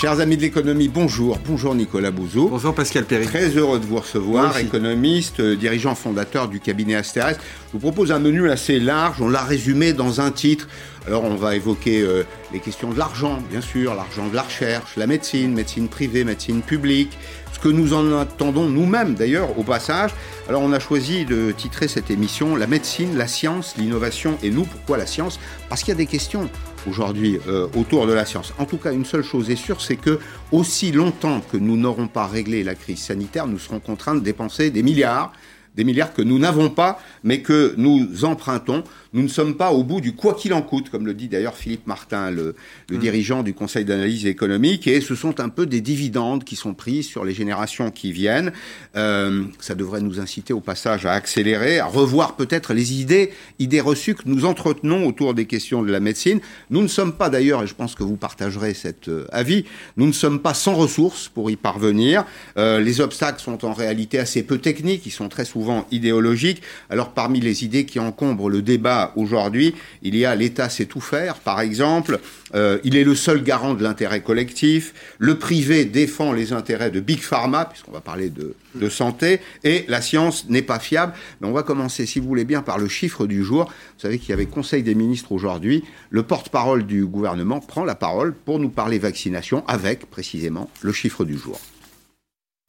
Chers amis de l'économie, bonjour. Bonjour Nicolas Bouzou. Bonjour Pascal Perry. Très heureux de vous recevoir, économiste, euh, dirigeant fondateur du cabinet Asteres. Je vous propose un menu assez large, on l'a résumé dans un titre. Alors on va évoquer euh, les questions de l'argent, bien sûr, l'argent de la recherche, la médecine, médecine privée, médecine publique, ce que nous en attendons nous-mêmes d'ailleurs au passage. Alors on a choisi de titrer cette émission La médecine, la science, l'innovation et nous. Pourquoi la science? Parce qu'il y a des questions aujourd'hui euh, autour de la science. En tout cas, une seule chose est sûre, c'est que aussi longtemps que nous n'aurons pas réglé la crise sanitaire, nous serons contraints de dépenser des milliards des milliards que nous n'avons pas, mais que nous empruntons. Nous ne sommes pas au bout du quoi qu'il en coûte, comme le dit d'ailleurs Philippe Martin, le, le mm. dirigeant du Conseil d'analyse économique, et ce sont un peu des dividendes qui sont pris sur les générations qui viennent. Euh, ça devrait nous inciter au passage à accélérer, à revoir peut-être les idées, idées reçues que nous entretenons autour des questions de la médecine. Nous ne sommes pas d'ailleurs, et je pense que vous partagerez cet euh, avis, nous ne sommes pas sans ressources pour y parvenir. Euh, les obstacles sont en réalité assez peu techniques, ils sont très souvent idéologique. Alors parmi les idées qui encombrent le débat aujourd'hui, il y a l'État sait tout faire, par exemple. Euh, il est le seul garant de l'intérêt collectif. Le privé défend les intérêts de Big Pharma, puisqu'on va parler de, de santé. Et la science n'est pas fiable. Mais on va commencer, si vous voulez bien, par le chiffre du jour. Vous savez qu'il y avait Conseil des ministres aujourd'hui. Le porte-parole du gouvernement prend la parole pour nous parler vaccination avec, précisément, le chiffre du jour.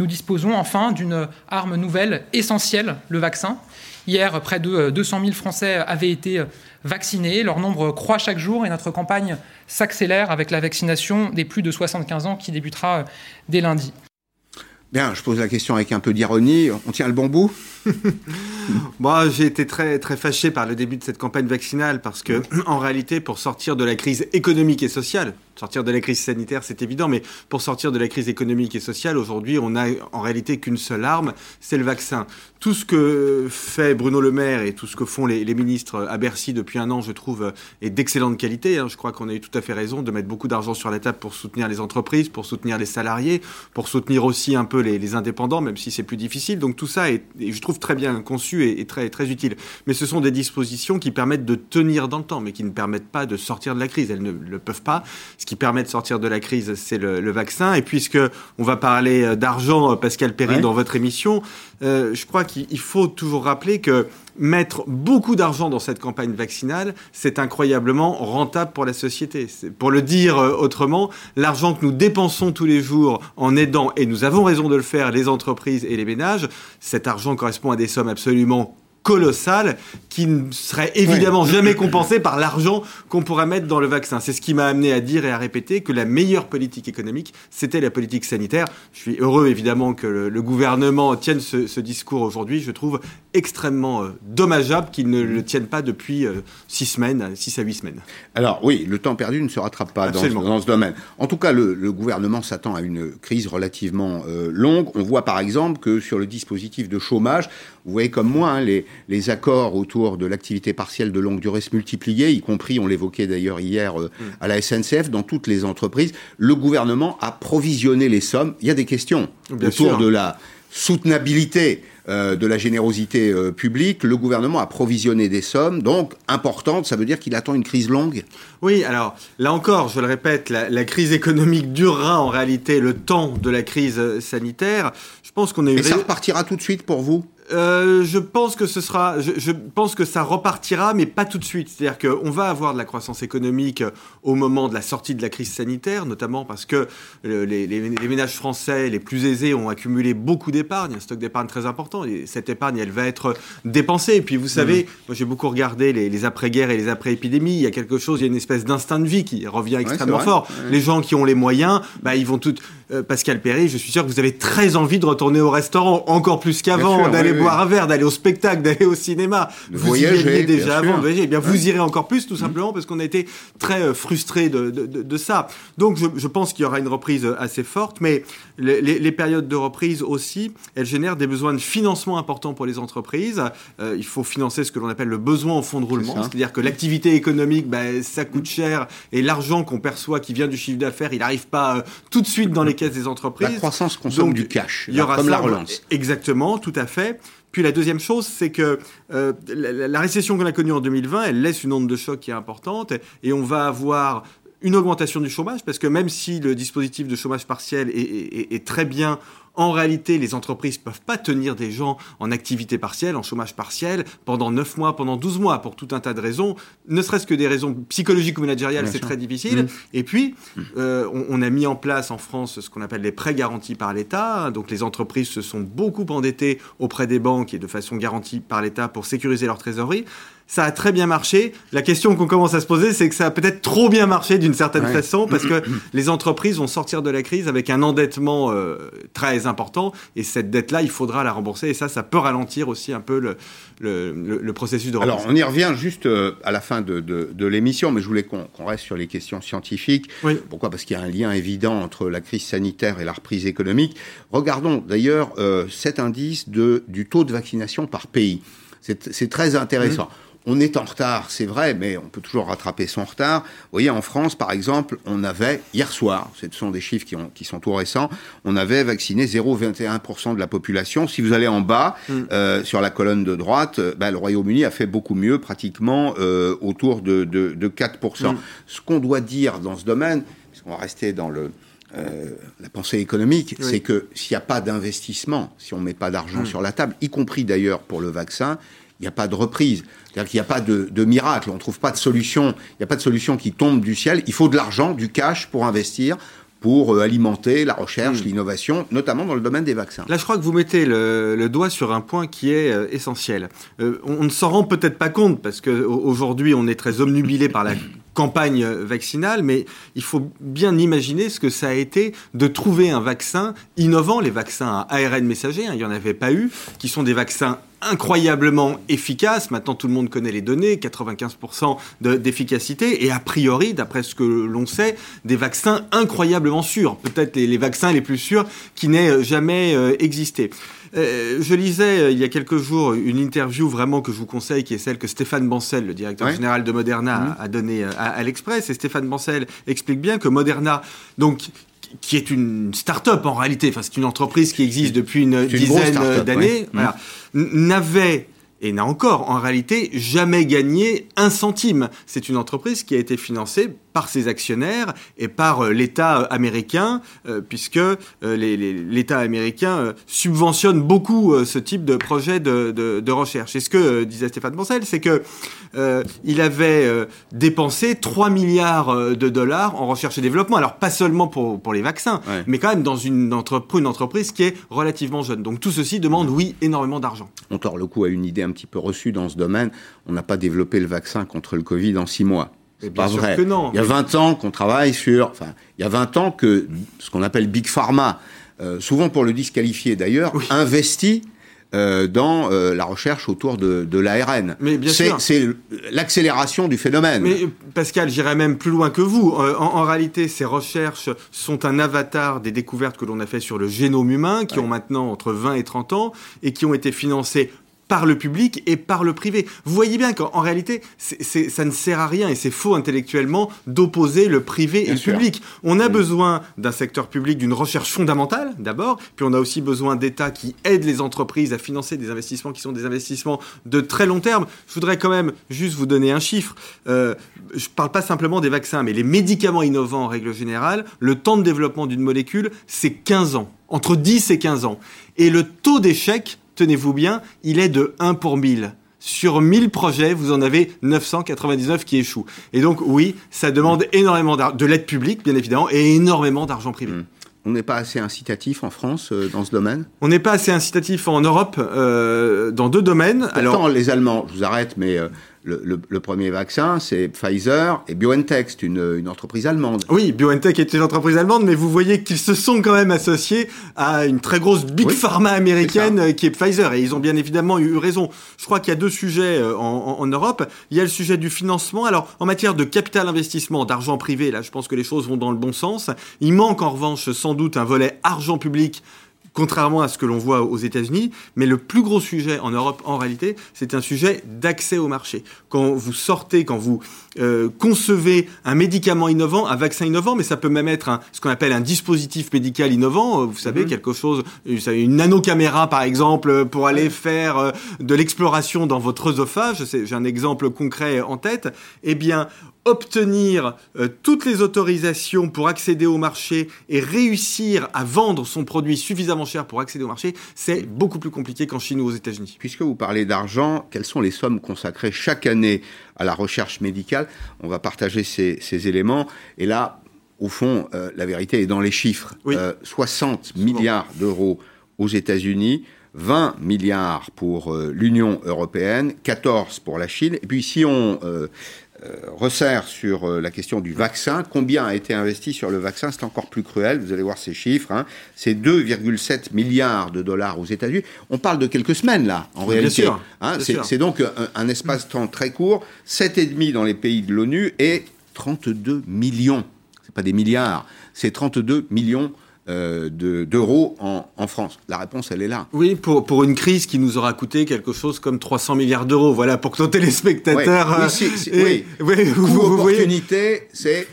Nous disposons enfin d'une arme nouvelle essentielle, le vaccin. Hier, près de 200 000 Français avaient été vaccinés. Leur nombre croît chaque jour et notre campagne s'accélère avec la vaccination des plus de 75 ans qui débutera dès lundi. Bien, je pose la question avec un peu d'ironie. On tient le bon bout? Moi, j'ai été très, très fâché par le début de cette campagne vaccinale parce que, en réalité, pour sortir de la crise économique et sociale, Sortir de la crise sanitaire, c'est évident, mais pour sortir de la crise économique et sociale, aujourd'hui, on n'a en réalité qu'une seule arme, c'est le vaccin. Tout ce que fait Bruno Le Maire et tout ce que font les, ministres à Bercy depuis un an, je trouve, est d'excellente qualité. Hein. Je crois qu'on a eu tout à fait raison de mettre beaucoup d'argent sur la table pour soutenir les entreprises, pour soutenir les salariés, pour soutenir aussi un peu les, indépendants, même si c'est plus difficile. Donc tout ça est, je trouve, très bien conçu et, très, très utile. Mais ce sont des dispositions qui permettent de tenir dans le temps, mais qui ne permettent pas de sortir de la crise. Elles ne le peuvent pas. Ce qui permet de sortir de la crise, c'est le, vaccin. Et puisque on va parler euh, d'argent, euh, Pascal Perry, dans votre émission, euh, je crois qu'il faut toujours rappeler que mettre beaucoup d'argent dans cette campagne vaccinale, c'est incroyablement rentable pour la société. Pour le dire autrement, l'argent que nous dépensons tous les jours en aidant, et nous avons raison de le faire, les entreprises et les ménages, cet argent correspond à des sommes absolument colossal qui ne serait évidemment jamais compensé par l'argent qu'on pourrait mettre dans le vaccin. C'est ce qui m'a amené à dire et à répéter que la meilleure politique économique, c'était la politique sanitaire. Je suis heureux évidemment que le, gouvernement tienne ce, discours aujourd'hui. Je trouve extrêmement euh, dommageable qu'il ne le tienne pas depuis euh, six semaines, six à huit semaines. Alors oui, le temps perdu ne se rattrape pas dans, dans, ce domaine. En tout cas, le, gouvernement s'attend à une crise relativement euh, longue. On voit par exemple que sur le dispositif de chômage, vous voyez comme moi, hein, les, les, accords autour de l'activité partielle de longue durée se multipliaient, y compris, on l'évoquait d'ailleurs hier euh, mm. à la SNCF, dans toutes les entreprises. Le gouvernement a provisionné les sommes. Il y a des questions autour de la soutenabilité euh, de la générosité euh, publique, le gouvernement a provisionné des sommes, donc importantes, ça veut dire qu'il attend une crise longue? Oui, alors là encore, je le répète, la, la, crise économique durera en réalité le temps de la crise sanitaire. Je pense qu'on est... Et ça repartira tout de suite pour vous? Euh, je pense que ce sera, je, pense que ça repartira, mais pas tout de suite. C'est-à-dire qu'on va avoir de la croissance économique au moment de la sortie de la crise sanitaire, notamment parce que les, ménages français les plus aisés ont accumulé beaucoup d'épargne, un stock d'épargne très important. Et cette épargne, elle va être dépensée. Et puis, vous savez, mmh. moi j'ai beaucoup regardé les, après-guerres et les après-épidémies. Il y a quelque chose, il y a une espèce d'instinct de vie qui revient extrêmement fort. Les gens qui ont les moyens, bah, ils vont tout. Euh, Pascal Perry, je suis sûr que vous avez très envie de retourner au restaurant, encore plus qu'avant, d'aller boire un verre, d'aller au spectacle, d'aller au cinéma. vous y alliez déjà avant, eh bien, vous irez encore plus, tout simplement, parce qu'on a été très euh, frustrés de, de, de, ça. Donc, je, je pense qu'il y aura une reprise assez forte, mais les, les, périodes de reprise aussi, elles génèrent des besoins de financement importants pour les entreprises. Euh, il faut financer ce que l'on appelle le besoin au fond de roulement, c'est-à-dire que l'activité économique, ben, ça coûte cher, et l'argent qu'on perçoit qui vient du chiffre d'affaires, il n'arrive pas tout de suite dans les des entreprises. La croissance consomme du cash, il y aura comme la relance. Exactement, tout à fait. Puis la deuxième chose, c'est que euh, la, récession qu'on a connue en 2020, elle laisse une onde de choc qui est importante, et on va avoir une augmentation du chômage, parce que même si le dispositif de chômage partiel est, très bien en réalité, les entreprises ne peuvent pas tenir des gens en activité partielle, en chômage partiel, pendant 9 mois, pendant 12 mois, pour tout un tas de raisons, ne serait-ce que des raisons psychologiques ou managériales, c'est très difficile. Mmh. Et puis, euh, on, a mis en place en France ce qu'on appelle les prêts garantis par l'État. Donc, les entreprises se sont beaucoup endettées auprès des banques et de façon garantie par l'État pour sécuriser leur trésorerie ça a très bien marché. La question qu'on commence à se poser, c'est que ça a peut-être trop bien marché d'une certaine façon, parce que les entreprises vont sortir de la crise avec un endettement euh, très important, et cette dette-là, il faudra la rembourser, et ça, ça peut ralentir aussi un peu le, le, processus de remboursement. Alors, on y revient juste euh, à la fin de, de, l'émission, mais je voulais qu'on reste sur les questions scientifiques. Pourquoi? Parce qu'il y a un lien évident entre la crise sanitaire et la reprise économique. Regardons d'ailleurs euh, cet indice de, du taux de vaccination par pays. C'est très intéressant. Mmh on est en retard, c'est vrai, mais on peut toujours rattraper son retard. Vous voyez, en France, par exemple, on avait, hier soir, ce sont des chiffres qui, sont tout récents, on avait vacciné 0,21% de la population. Si vous allez en bas, mm. euh, sur la colonne de droite, euh, bah, le Royaume-Uni a fait beaucoup mieux, pratiquement euh, autour de, 4%. Mm. Ce qu'on doit dire dans ce domaine, puisqu'on va rester dans le, la pensée économique, c'est que s'il n'y a pas d'investissement, si on ne met pas d'argent mm. sur la table, y compris d'ailleurs pour le vaccin, il n'y a pas de reprise. C'est-à-dire qu'il n'y a pas de, miracle, on ne trouve pas de solution, il n'y a pas de solution qui tombe du ciel. Il faut de l'argent, du cash pour investir, pour euh, alimenter la recherche, hmm. l'innovation, notamment dans le domaine des vaccins. Là, je crois que vous mettez le, doigt sur un point qui est euh, essentiel. Euh, on ne s'en rend peut-être pas compte parce qu'aujourd'hui, on est très omnubilé par la campagne vaccinale, mais il faut bien imaginer ce que ça a été de trouver un vaccin innovant, les vaccins à ARN messager, hein, il n'y en avait pas eu, qui sont des vaccins incroyablement efficace. Maintenant, tout le monde connaît les données, 95% d'efficacité, et a priori, d'après ce que l'on sait, des vaccins incroyablement sûrs, peut-être les, vaccins les plus sûrs qui n'aient jamais euh, existé. Euh, je lisais euh, il y a quelques jours une interview vraiment que je vous conseille, qui est celle que Stéphane Bancel, le directeur général de Moderna, mmh. a, donnée à, à l'Express. Et Stéphane Bancel explique bien que Moderna, donc qui est une start-up en réalité, enfin c'est une entreprise qui existe depuis une dizaine d'années, voilà, n'avait et n'a encore en réalité jamais gagné un centime. C'est une entreprise qui a été financée par ses actionnaires et par euh, l'État américain, euh, puisque euh, l'État américain subventionne beaucoup ce type de projet de, recherche. Et ce que disait Stéphane Bancel, c'est que il avait dépensé 3 milliards de dollars en recherche et développement. Alors pas seulement pour, pour les vaccins, mais quand même dans une, entreprise, une entreprise qui est relativement jeune. Donc tout ceci demande, oui, énormément d'argent. On tord le coup à une idée un petit peu reçue dans ce domaine. On n'a pas développé le vaccin contre le Covid en 6 mois. C'est pas vrai. Que non. Il y a 20 ans qu'on travaille sur. Enfin, il y a 20 ans que ce qu'on appelle Big Pharma, euh, souvent pour le disqualifier d'ailleurs, investit euh, dans euh, la recherche autour de, de l'ARN. C'est l'accélération du phénomène. Mais Pascal, j'irais même plus loin que vous. En, en, réalité, ces recherches sont un avatar des découvertes que l'on a fait sur le génome humain, qui ont maintenant entre 20 et 30 ans, et qui ont été financées par le public et par le privé. Vous voyez bien qu'en réalité, ça ne sert à rien et c'est faux intellectuellement d'opposer le privé et le public. On a besoin d'un secteur public, d'une recherche fondamentale d'abord, puis on a aussi besoin d'États qui aident les entreprises à financer des investissements qui sont des investissements de très long terme. Je voudrais quand même juste vous donner un chiffre. Euh, je ne parle pas simplement des vaccins, mais les médicaments innovants en règle générale, le temps de développement d'une molécule, c'est 15 ans, entre 10 et 15 ans. Et le taux d'échec tenez-vous bien, il est de 1 pour 1000 sur 1000 projets, vous en avez 999 qui échouent. Et donc, oui, ça demande énormément de l'aide publique, bien évidemment, et énormément d'argent privé. Mmh. On n'est pas assez incitatif en France euh, dans ce domaine? On n'est pas assez incitatif en Europe euh, dans deux domaines. Pourtant, Alors, les Allemands, je vous arrête, mais euh, le, premier vaccin, c'est Pfizer et BioNTech, c'est une, entreprise allemande. Oui, BioNTech est une entreprise allemande, mais vous voyez qu'ils se sont quand même associés à une très grosse big pharma américaine qui est Pfizer, et ils ont bien évidemment eu raison. Je crois qu'il y a deux sujets euh, en, Europe. Il y a le sujet du financement. Alors, en matière de capital investissement, d'argent privé, là, je pense que les choses vont dans le bon sens. Il manque en revanche sans doute un volet argent public contrairement à ce que l'on voit aux États-Unis. Mais le plus gros sujet en Europe, en réalité, c'est un sujet d'accès au marché. Quand vous sortez, quand vous euh, concevez un médicament innovant, un vaccin innovant, mais ça peut même être un, ce qu'on appelle un dispositif médical innovant. Euh, vous savez, mhm. quelque chose, une nanocaméra par exemple, pour aller faire euh, de l'exploration dans votre œsophage. J'ai un exemple concret en tête. Eh bien, obtenir euh, toutes les autorisations pour accéder au marché et réussir à vendre son produit suffisamment cher pour accéder au marché, c'est beaucoup plus compliqué qu'en Chine ou aux États-Unis. Puisque vous parlez d'argent, quelles sont les sommes consacrées chaque année à la recherche médicale? On va partager ces, éléments. Et là, au fond, euh, la vérité est dans les chiffres. 60 euh, milliards d'euros aux États-Unis, 20 milliards pour l'Union européenne, 14 pour la Chine. Et puis si on resserre sur euh, la question du vaccin. Combien a été investi sur le vaccin? C'est encore plus cruel. Vous allez voir ces chiffres. Hein. C'est 2,7 milliards de dollars aux États-Unis. On parle de quelques semaines là, en réalité. Hein. c'est donc un, espace-temps très court. 7,5 dans les pays de l'ONU et 32 millions. C'est pas des milliards. C'est 32 millions euh, d'euros en, France La réponse, elle est là. Oui, pour, pour une crise qui nous aura coûté quelque chose comme 300 milliards d'euros. Voilà, pour que nos téléspectateurs... Oui, oui, vous, opportunité, c'est...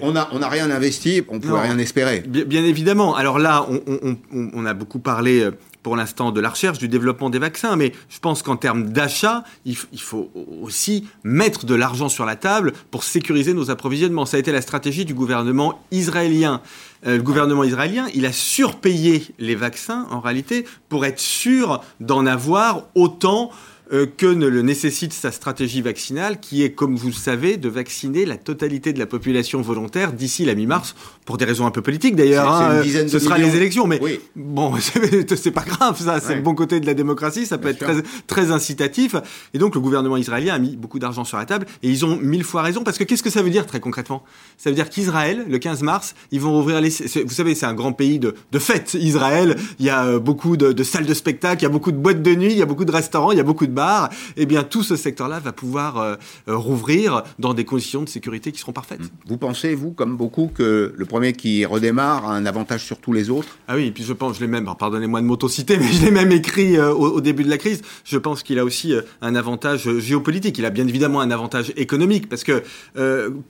On n'a on a rien investi, on ne pouvait rien espérer. Bien, évidemment. Alors là, on, on, a beaucoup parlé euh, pour l'instant de la recherche, du développement des vaccins, mais je pense qu'en termes d'achat, il, faut aussi mettre de l'argent sur la table pour sécuriser nos approvisionnements. Ça a été la stratégie du gouvernement israélien. Euh, le gouvernement israélien, il a surpayé les vaccins, en réalité, pour être sûr d'en avoir autant euh, que ne le nécessite sa stratégie vaccinale, qui est, comme vous le savez, de vacciner la totalité de la population volontaire d'ici la mi-mars, pour des raisons un peu politiques d'ailleurs. Hein, ce sera les élections, mais bon, c'est pas grave, ça, c'est le bon côté de la démocratie, ça peut être très, très incitatif. Et donc le gouvernement israélien a mis beaucoup d'argent sur la table, et ils ont mille fois raison, parce que qu'est-ce que ça veut dire très concrètement? Ça veut dire qu'Israël, le 15 mars, ils vont ouvrir les... Vous savez, c'est un grand pays de, de fêtes, Israël, il y a euh, beaucoup de, de salles de spectacle, il y a beaucoup de boîtes de nuit, il y a beaucoup de restaurants, il y a beaucoup de eh bien tout ce secteur-là va pouvoir euh, euh, rouvrir dans des conditions de sécurité qui seront parfaites. Vous pensez, vous, comme beaucoup, que le premier qui redémarre a un avantage sur tous les autres? Ah oui, et puis je pense, je l'ai même, pardonnez-moi de m'autociter, mais je l'ai même écrit euh, au, début de la crise, je pense qu'il a aussi un avantage géopolitique. Il a bien évidemment un avantage économique, parce que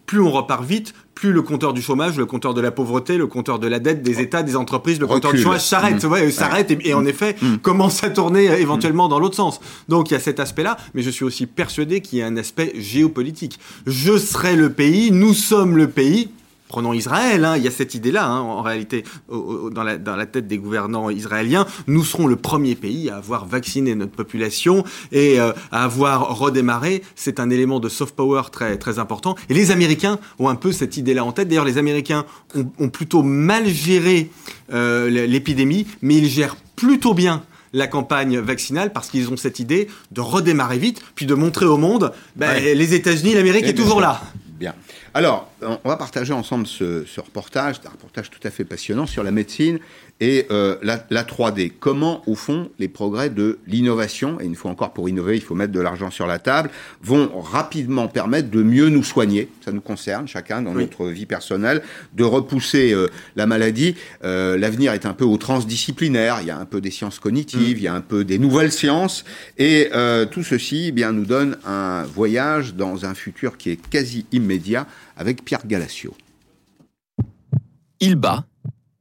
plus on repart vite, plus le compteur du chômage, le compteur de la pauvreté, le compteur de la dette des États, des entreprises, le compteur du chômage s'arrête, mmh. s'arrête et, en mmh. effet mmh. commence à tourner éventuellement dans l'autre sens. Donc il y a cet aspect-là, mais je suis aussi persuadé qu'il y a un aspect géopolitique. Je serai le pays, nous sommes le pays, Prenons Israël, hein, il y a cette idée-là, hein, en réalité, dans, la, dans, la, tête des gouvernants israéliens. Nous serons le premier pays à avoir vacciné notre population et euh, à avoir redémarré. C'est un élément de soft power très, très important. Et les Américains ont un peu cette idée-là en tête. D'ailleurs, les Américains ont, ont plutôt mal géré euh, l'épidémie, mais ils gèrent plutôt bien la campagne vaccinale parce qu'ils ont cette idée de redémarrer vite, puis de montrer au monde, ben, les États-Unis, l'Amérique est toujours là. Bien. Alors, on va partager ensemble ce, reportage, un reportage tout à fait passionnant sur la médecine et euh, la, la, 3D. Comment, au fond, les progrès de l'innovation, et une fois encore pour innover, il faut mettre de l'argent sur la table, vont rapidement permettre de mieux nous soigner, ça nous concerne chacun dans notre vie personnelle, de repousser euh, la maladie. Euh, L'avenir est un peu au transdisciplinaire, il y a un peu des sciences cognitives, mm. il y a un peu des nouvelles sciences, et euh, tout ceci eh bien nous donne un voyage dans un futur qui est quasi immédiat avec Pierre Galassio. Il bat,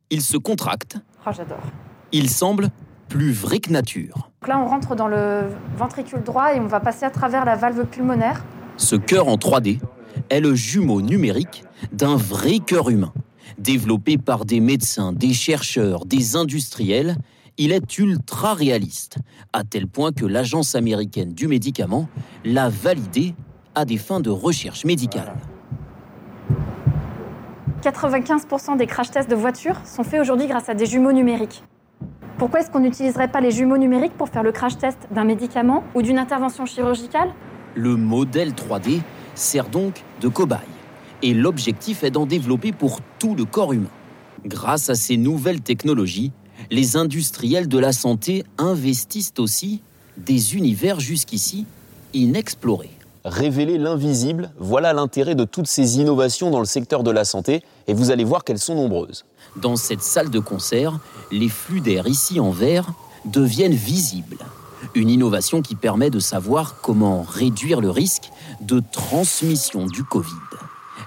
il se contracte. Oh, j'adore. Il semble plus vrai que nature. là, on rentre dans le ventricule droit et on va passer à travers la valve pulmonaire. Ce cœur en 3D est le jumeau numérique d'un vrai cœur humain. Développé par des médecins, des chercheurs, des industriels, il est ultra réaliste, à tel point que l'Agence américaine du médicament l'a validé à des fins de recherche médicale. 95% des crash tests de voitures sont faits aujourd'hui grâce à des jumeaux numériques. Pourquoi est-ce qu'on n'utiliserait pas les jumeaux numériques pour faire le crash test d'un médicament ou d'une intervention chirurgicale? Le modèle 3D sert donc de cobaye. Et l'objectif est d'en développer pour tout le corps humain. Grâce à ces nouvelles technologies, les industriels de la santé investissent aussi des univers jusqu'ici inexplorés. Révéler l'invisible, voilà l'intérêt de toutes ces innovations dans le secteur de la santé, et vous allez voir qu'elles sont nombreuses. Dans cette salle de concert, les flux d'air ici en verre deviennent visibles. Une innovation qui permet de savoir comment réduire le risque de transmission du Covid.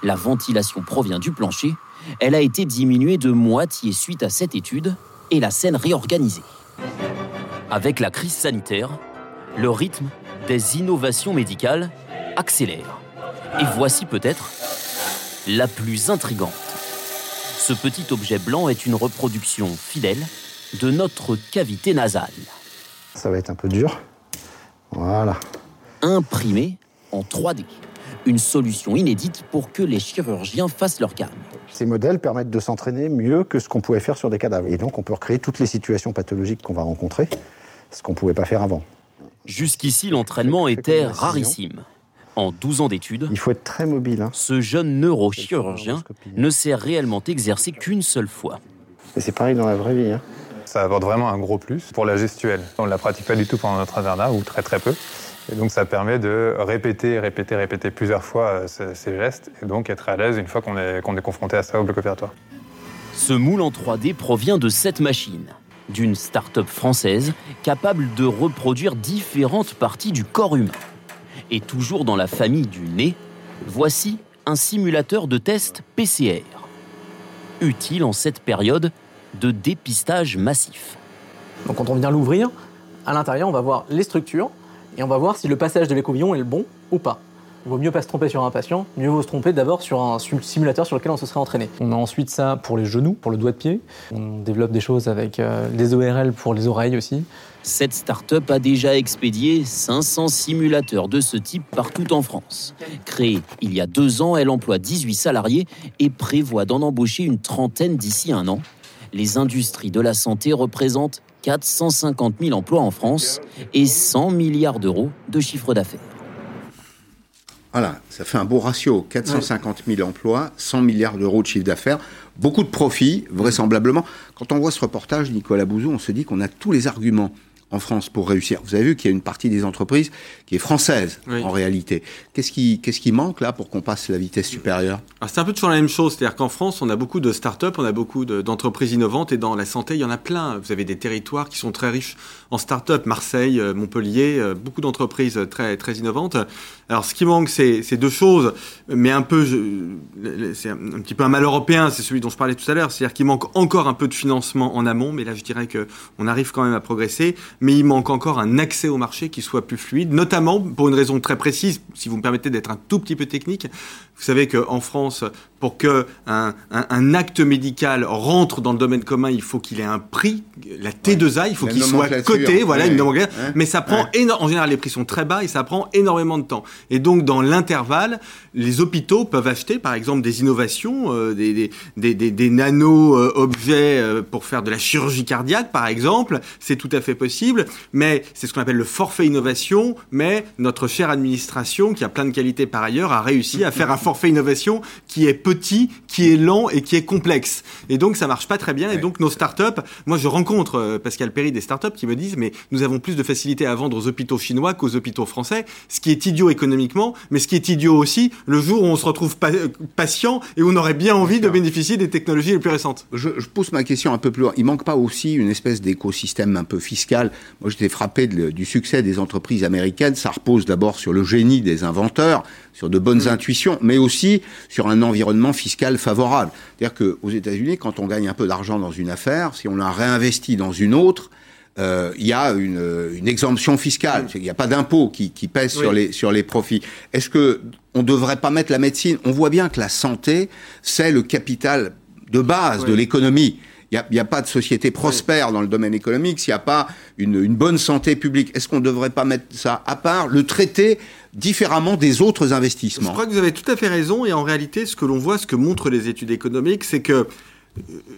La ventilation provient du plancher, elle a été diminuée de moitié suite à cette étude et la scène réorganisée. Avec la crise sanitaire, le rythme des innovations médicales accélère. Et voici peut-être la plus intrigante. Ce petit objet blanc est une reproduction fidèle de notre cavité nasale. Ça va être un peu dur. Voilà. Imprimé en 3D. Une solution inédite pour que les chirurgiens fassent leur gamme. Ces modèles permettent de s'entraîner mieux que ce qu'on pouvait faire sur des cadavres. Et donc on peut recréer toutes les situations pathologiques qu'on va rencontrer, ce qu'on ne pouvait pas faire avant. Jusqu'ici, l'entraînement était rarissime. En 12 ans d'études, il faut être très mobile. Hein. Ce jeune neurochirurgien ne s'est réellement exercé qu'une seule fois. Et c'est pareil dans la vraie vie. Hein. Ça apporte vraiment un gros plus pour la gestuelle. On ne la pratique pas du tout pendant notre internat, ou très très peu. Et donc ça permet de répéter, répéter, répéter plusieurs fois euh, ces, gestes, et donc être à l'aise une fois qu'on est, qu'on est confronté à ça au bloc opératoire. Ce moule en 3D provient de cette machine, d'une start-up française capable de reproduire différentes parties du corps humain. Et toujours dans la famille du nez, voici un simulateur de test PCR, utile en cette période de dépistage massif. Donc quand on vient l'ouvrir, à l'intérieur, on va voir les structures et on va voir si le passage de l'écouvillon est le bon ou pas. Il vaut mieux pas se tromper sur un patient, mieux vaut se tromper d'abord sur un simulateur sur lequel on se serait entraîné. On a ensuite ça pour les genoux, pour le doigt de pied. On développe des choses avec euh, des ORL pour les oreilles aussi. Cette start-up a déjà expédié 500 simulateurs de ce type partout en France. Créée il y a deux ans, elle emploie 18 salariés et prévoit d'en embaucher une trentaine d'ici un an. Les industries de la santé représentent 450 000 emplois en France et 100 milliards d'euros de chiffre d'affaires. Voilà, ça fait un beau ratio. 450 000 emplois, 100 milliards d'euros de chiffre d'affaires, beaucoup de profits, vraisemblablement. Quand on voit ce reportage, Nicolas Bouzou, on se dit qu'on a tous les arguments en France pour réussir. Vous avez vu qu'il y a une partie des entreprises qui est française en réalité. Qu'est-ce qui, qu'est-ce qui manque là pour qu'on passe la vitesse supérieure? C'est un peu toujours la même chose. C'est-à-dire qu'en France, on a beaucoup de start-up, on a beaucoup d'entreprises innovantes et dans la santé, il y en a plein. Vous avez des territoires qui sont très riches en start-up, Marseille, euh, Montpellier, euh, beaucoup d'entreprises très, très innovantes. Alors ce qui manque, c'est deux choses, mais un peu, c'est un, petit peu un mal européen, c'est celui dont je parlais tout à l'heure. C'est-à-dire qu'il manque encore un peu de financement en amont, mais là je dirais qu'on arrive quand même à progresser mais il manque encore un accès au marché qui soit plus fluide, notamment pour une raison très précise, si vous me permettez d'être un tout petit peu technique. Vous savez qu'en France, pour que un, acte médical rentre dans le domaine commun, il faut qu'il ait un prix, la T2A, il faut qu'il soit coté, voilà, une Mais ça prend en général les prix sont très bas et ça prend énormément de temps. Et donc dans l'intervalle, les hôpitaux peuvent acheter par exemple des innovations, euh, des, des, des, des, nano euh, objets euh, pour faire de la chirurgie cardiaque par exemple, c'est tout à fait possible. Mais c'est ce qu'on appelle le forfait innovation. Mais notre chère administration, qui a plein de qualités par ailleurs, a réussi à faire un forfait innovation qui est petit, qui est lent et qui est complexe. Et donc ça marche pas très bien. Et donc nos startups, moi je rencontre euh, Pascal Perry des startups qui me disent mais nous avons plus de facilité à vendre aux hôpitaux chinois qu'aux hôpitaux français, ce qui est idiot économiquement, mais ce qui est idiot aussi le jour où on se retrouve euh, patient et où on aurait bien envie de bénéficier des technologies les plus récentes. Je, pose ma question un peu plus loin. Il manque pas aussi une espèce d'écosystème un peu fiscal? Moi j'étais frappé du succès des entreprises américaines. Ça repose d'abord sur le génie des inventeurs, sur de bonnes mm. intuitions, mais aussi sur un environnement fiscal favorable. C'est-à-dire qu'aux États-Unis, quand on gagne un peu d'argent dans une affaire, si on la réinvestit dans une autre, euh, il y a une, exemption fiscale. Il n'y a pas d'impôt qui, pèse sur, les, sur les profits. Est-ce que on devrait pas mettre la médecine? On voit bien que la santé, c'est le capital de base de l'économie. Il n'y a, pas de société prospère dans le domaine économique s'il n'y a pas une, bonne santé publique. Est-ce qu'on ne devrait pas mettre ça à part, le traiter différemment des autres investissements? Je crois que vous avez tout à fait raison. Et en réalité, ce que l'on voit, ce que montrent les études économiques, c'est que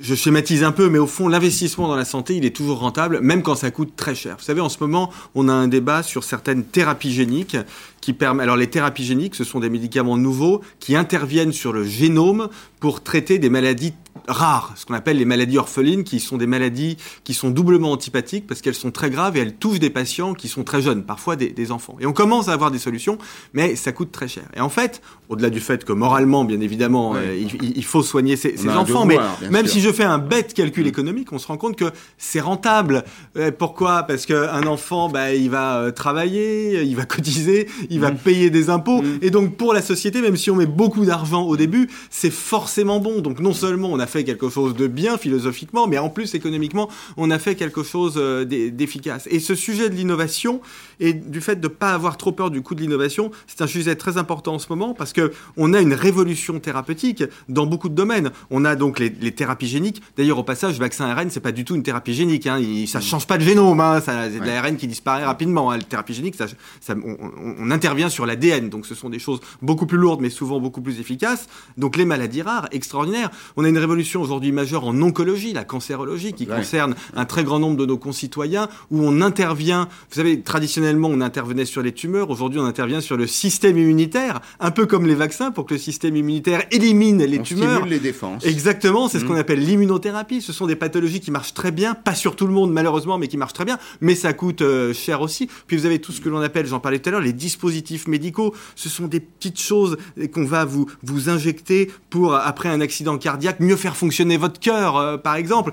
je schématise un peu, mais au fond, l'investissement dans la santé, il est toujours rentable, même quand ça coûte très cher. Vous savez, en ce moment, on a un débat sur certaines thérapies géniques qui permettent. Alors, les thérapies géniques, ce sont des médicaments nouveaux qui interviennent sur le génome pour traiter des maladies rares, ce qu'on appelle les maladies orphelines, qui sont des maladies qui sont doublement antipathiques parce qu'elles sont très graves et elles touchent des patients qui sont très jeunes, parfois des, enfants. Et on commence à avoir des solutions, mais ça coûte très cher. Et en fait, au-delà du fait que moralement, bien évidemment, euh, il, faut soigner ces, enfants, mais même si je fais un bête calcul économique, on se rend compte que c'est rentable. Euh, pourquoi? Parce qu'un enfant, bah, il va euh, travailler, il va cotiser, il va mm. payer des impôts, mm. et donc pour la société, même si on met beaucoup d'argent au début, c'est forcément bon. Donc non seulement on a fait quelque chose de bien philosophiquement, mais en plus économiquement, on a fait quelque chose euh, d'efficace. Et ce sujet de l'innovation et du fait de ne pas avoir trop peur du coût de l'innovation, c'est un sujet très important en ce moment parce que on a une révolution thérapeutique dans beaucoup de domaines. On a donc les, thérapies géniques. D'ailleurs, au passage, le vaccin ARN, c'est pas du tout une thérapie génique. Hein. Il, ça change pas de génome. Hein. C'est de l'ARN qui disparaît rapidement. Hein. La thérapie génique, ça, ça, on, on, intervient sur l'ADN. Donc, ce sont des choses beaucoup plus lourdes, mais souvent beaucoup plus efficaces. Donc, les maladies rares, extraordinaires. On a une révolution aujourd'hui majeure en oncologie, la cancérologie, qui concerne un très grand nombre de nos concitoyens, où on intervient. Vous savez, traditionnellement, on intervenait sur les tumeurs. Aujourd'hui, on intervient sur le système immunitaire, un peu comme les vaccins, pour que le système immunitaire élimine les on tumeurs. les défenses. Exactement, c'est ce qu'on mmh. appelle l'immunothérapie. Ce sont des pathologies qui marchent très bien, pas sur tout le monde malheureusement, mais qui marchent très bien. Mais ça coûte euh, cher aussi. Puis vous avez tout ce que l'on appelle, j'en parlais tout à l'heure, les dispositifs médicaux. Ce sont des petites choses qu'on va vous vous injecter pour après un accident cardiaque mieux faire fonctionner votre cœur, euh, par exemple.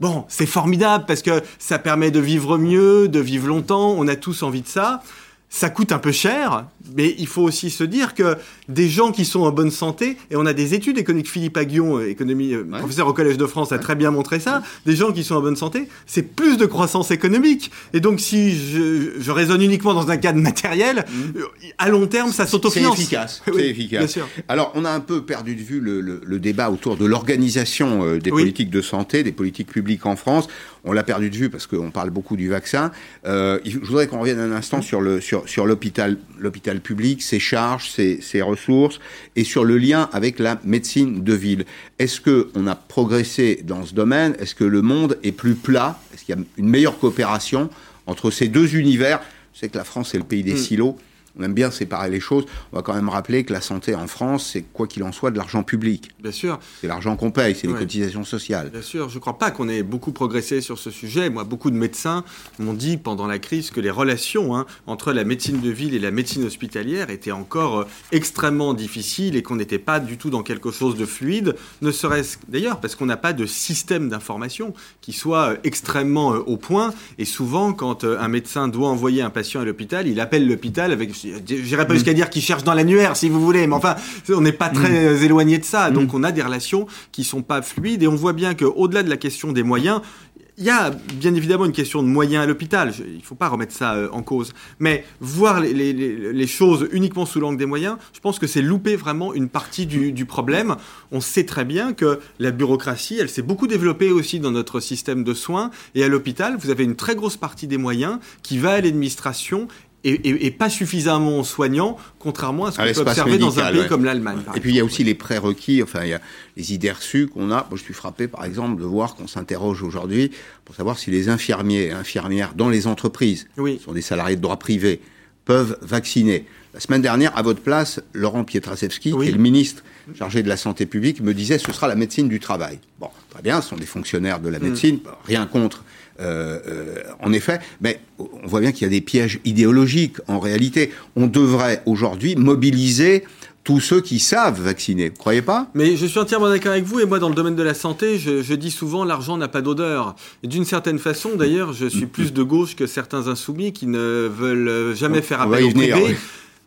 Bon, c'est formidable parce que ça permet de vivre mieux, de vivre longtemps. On a tous envie de ça ça coûte un peu cher, mais il faut aussi se dire que des gens qui sont en bonne santé, et on a des études économiques, Philippe Aguillon, euh, économie, euh, professeur au Collège de France, a très bien montré ça, des gens qui sont en bonne santé, c'est plus de croissance économique. Et donc si je, je raisonne uniquement dans un cadre matériel, mmh. euh, à long terme, ça s'autofinance. C'est efficace, c'est efficace. Bien sûr. Alors on a un peu perdu de vue le, le, débat autour de l'organisation des politiques de santé, des politiques publiques en France. On l'a perdu de vue parce qu'on parle beaucoup du vaccin. Euh, je voudrais qu'on revienne un instant sur le sur sur l'hôpital l'hôpital public, ses charges, ses, ses, ressources et sur le lien avec la médecine de ville. Est-ce que on a progressé dans ce domaine? Est-ce que le monde est plus plat? Est-ce qu'il y a une meilleure coopération entre ces deux univers? Je sais que la France est le pays des mm. silos on aime bien séparer les choses. On va quand même rappeler que la santé en France, c'est quoi qu'il en soit de l'argent public. Bien sûr. C'est l'argent qu'on paye, c'est les cotisations sociales. Bien sûr, je ne crois pas qu'on ait beaucoup progressé sur ce sujet. Moi, beaucoup de médecins m'ont dit pendant la crise que les relations hein, entre la médecine de ville et la médecine hospitalière étaient encore euh, extrêmement difficiles et qu'on n'était pas du tout dans quelque chose de fluide, ne serait-ce d'ailleurs parce qu'on n'a pas de système d'information qui soit euh, extrêmement euh, au point. Et souvent, quand un médecin doit envoyer un patient à l'hôpital, il appelle l'hôpital avec j'irai pas jusqu'à dire qu'ils cherchent dans l'annuaire, si vous voulez, mais enfin, on n'est pas très mm. éloigné de ça. Donc, mm. on a des relations qui sont pas fluides et on voit bien qu'au-delà de la question des moyens, il y a bien évidemment une question de moyens à l'hôpital, il ne faut pas remettre ça euh, en cause, mais voir les, choses uniquement sous l'angle des moyens, je pense que c'est louper vraiment une partie du, du, problème. On sait très bien que la bureaucratie, elle s'est beaucoup développée aussi dans notre système de soins, et à l'hôpital, vous avez une très grosse partie des moyens qui va à l'administration et, pas suffisamment soignant, contrairement à ce qu'on peut observer dans un pays comme l'Allemagne. Et puis il y a aussi les prérequis, enfin il y a les idées reçues qu'on a. Moi je suis frappé par exemple de voir qu'on s'interroge aujourd'hui pour savoir si les infirmiers et infirmières dans les entreprises, qui sont des salariés de droit privé, peuvent vacciner. La semaine dernière, à votre place, Laurent Pietraszewski, qui est le ministre chargé de la santé publique, me disait ce sera la médecine du travail. Bon, très bien, ce sont des fonctionnaires de la mm. médecine, rien contre en effet, mais on voit bien qu'il y a des pièges idéologiques en réalité. On devrait aujourd'hui mobiliser tous ceux qui savent vacciner. Croyez pas? Mais je suis entièrement d'accord avec vous. Et moi, dans le domaine de la santé, je, dis souvent l'argent n'a pas d'odeur. Et d'une certaine façon, d'ailleurs, je suis plus de gauche que certains insoumis qui ne veulent jamais faire appel au privé.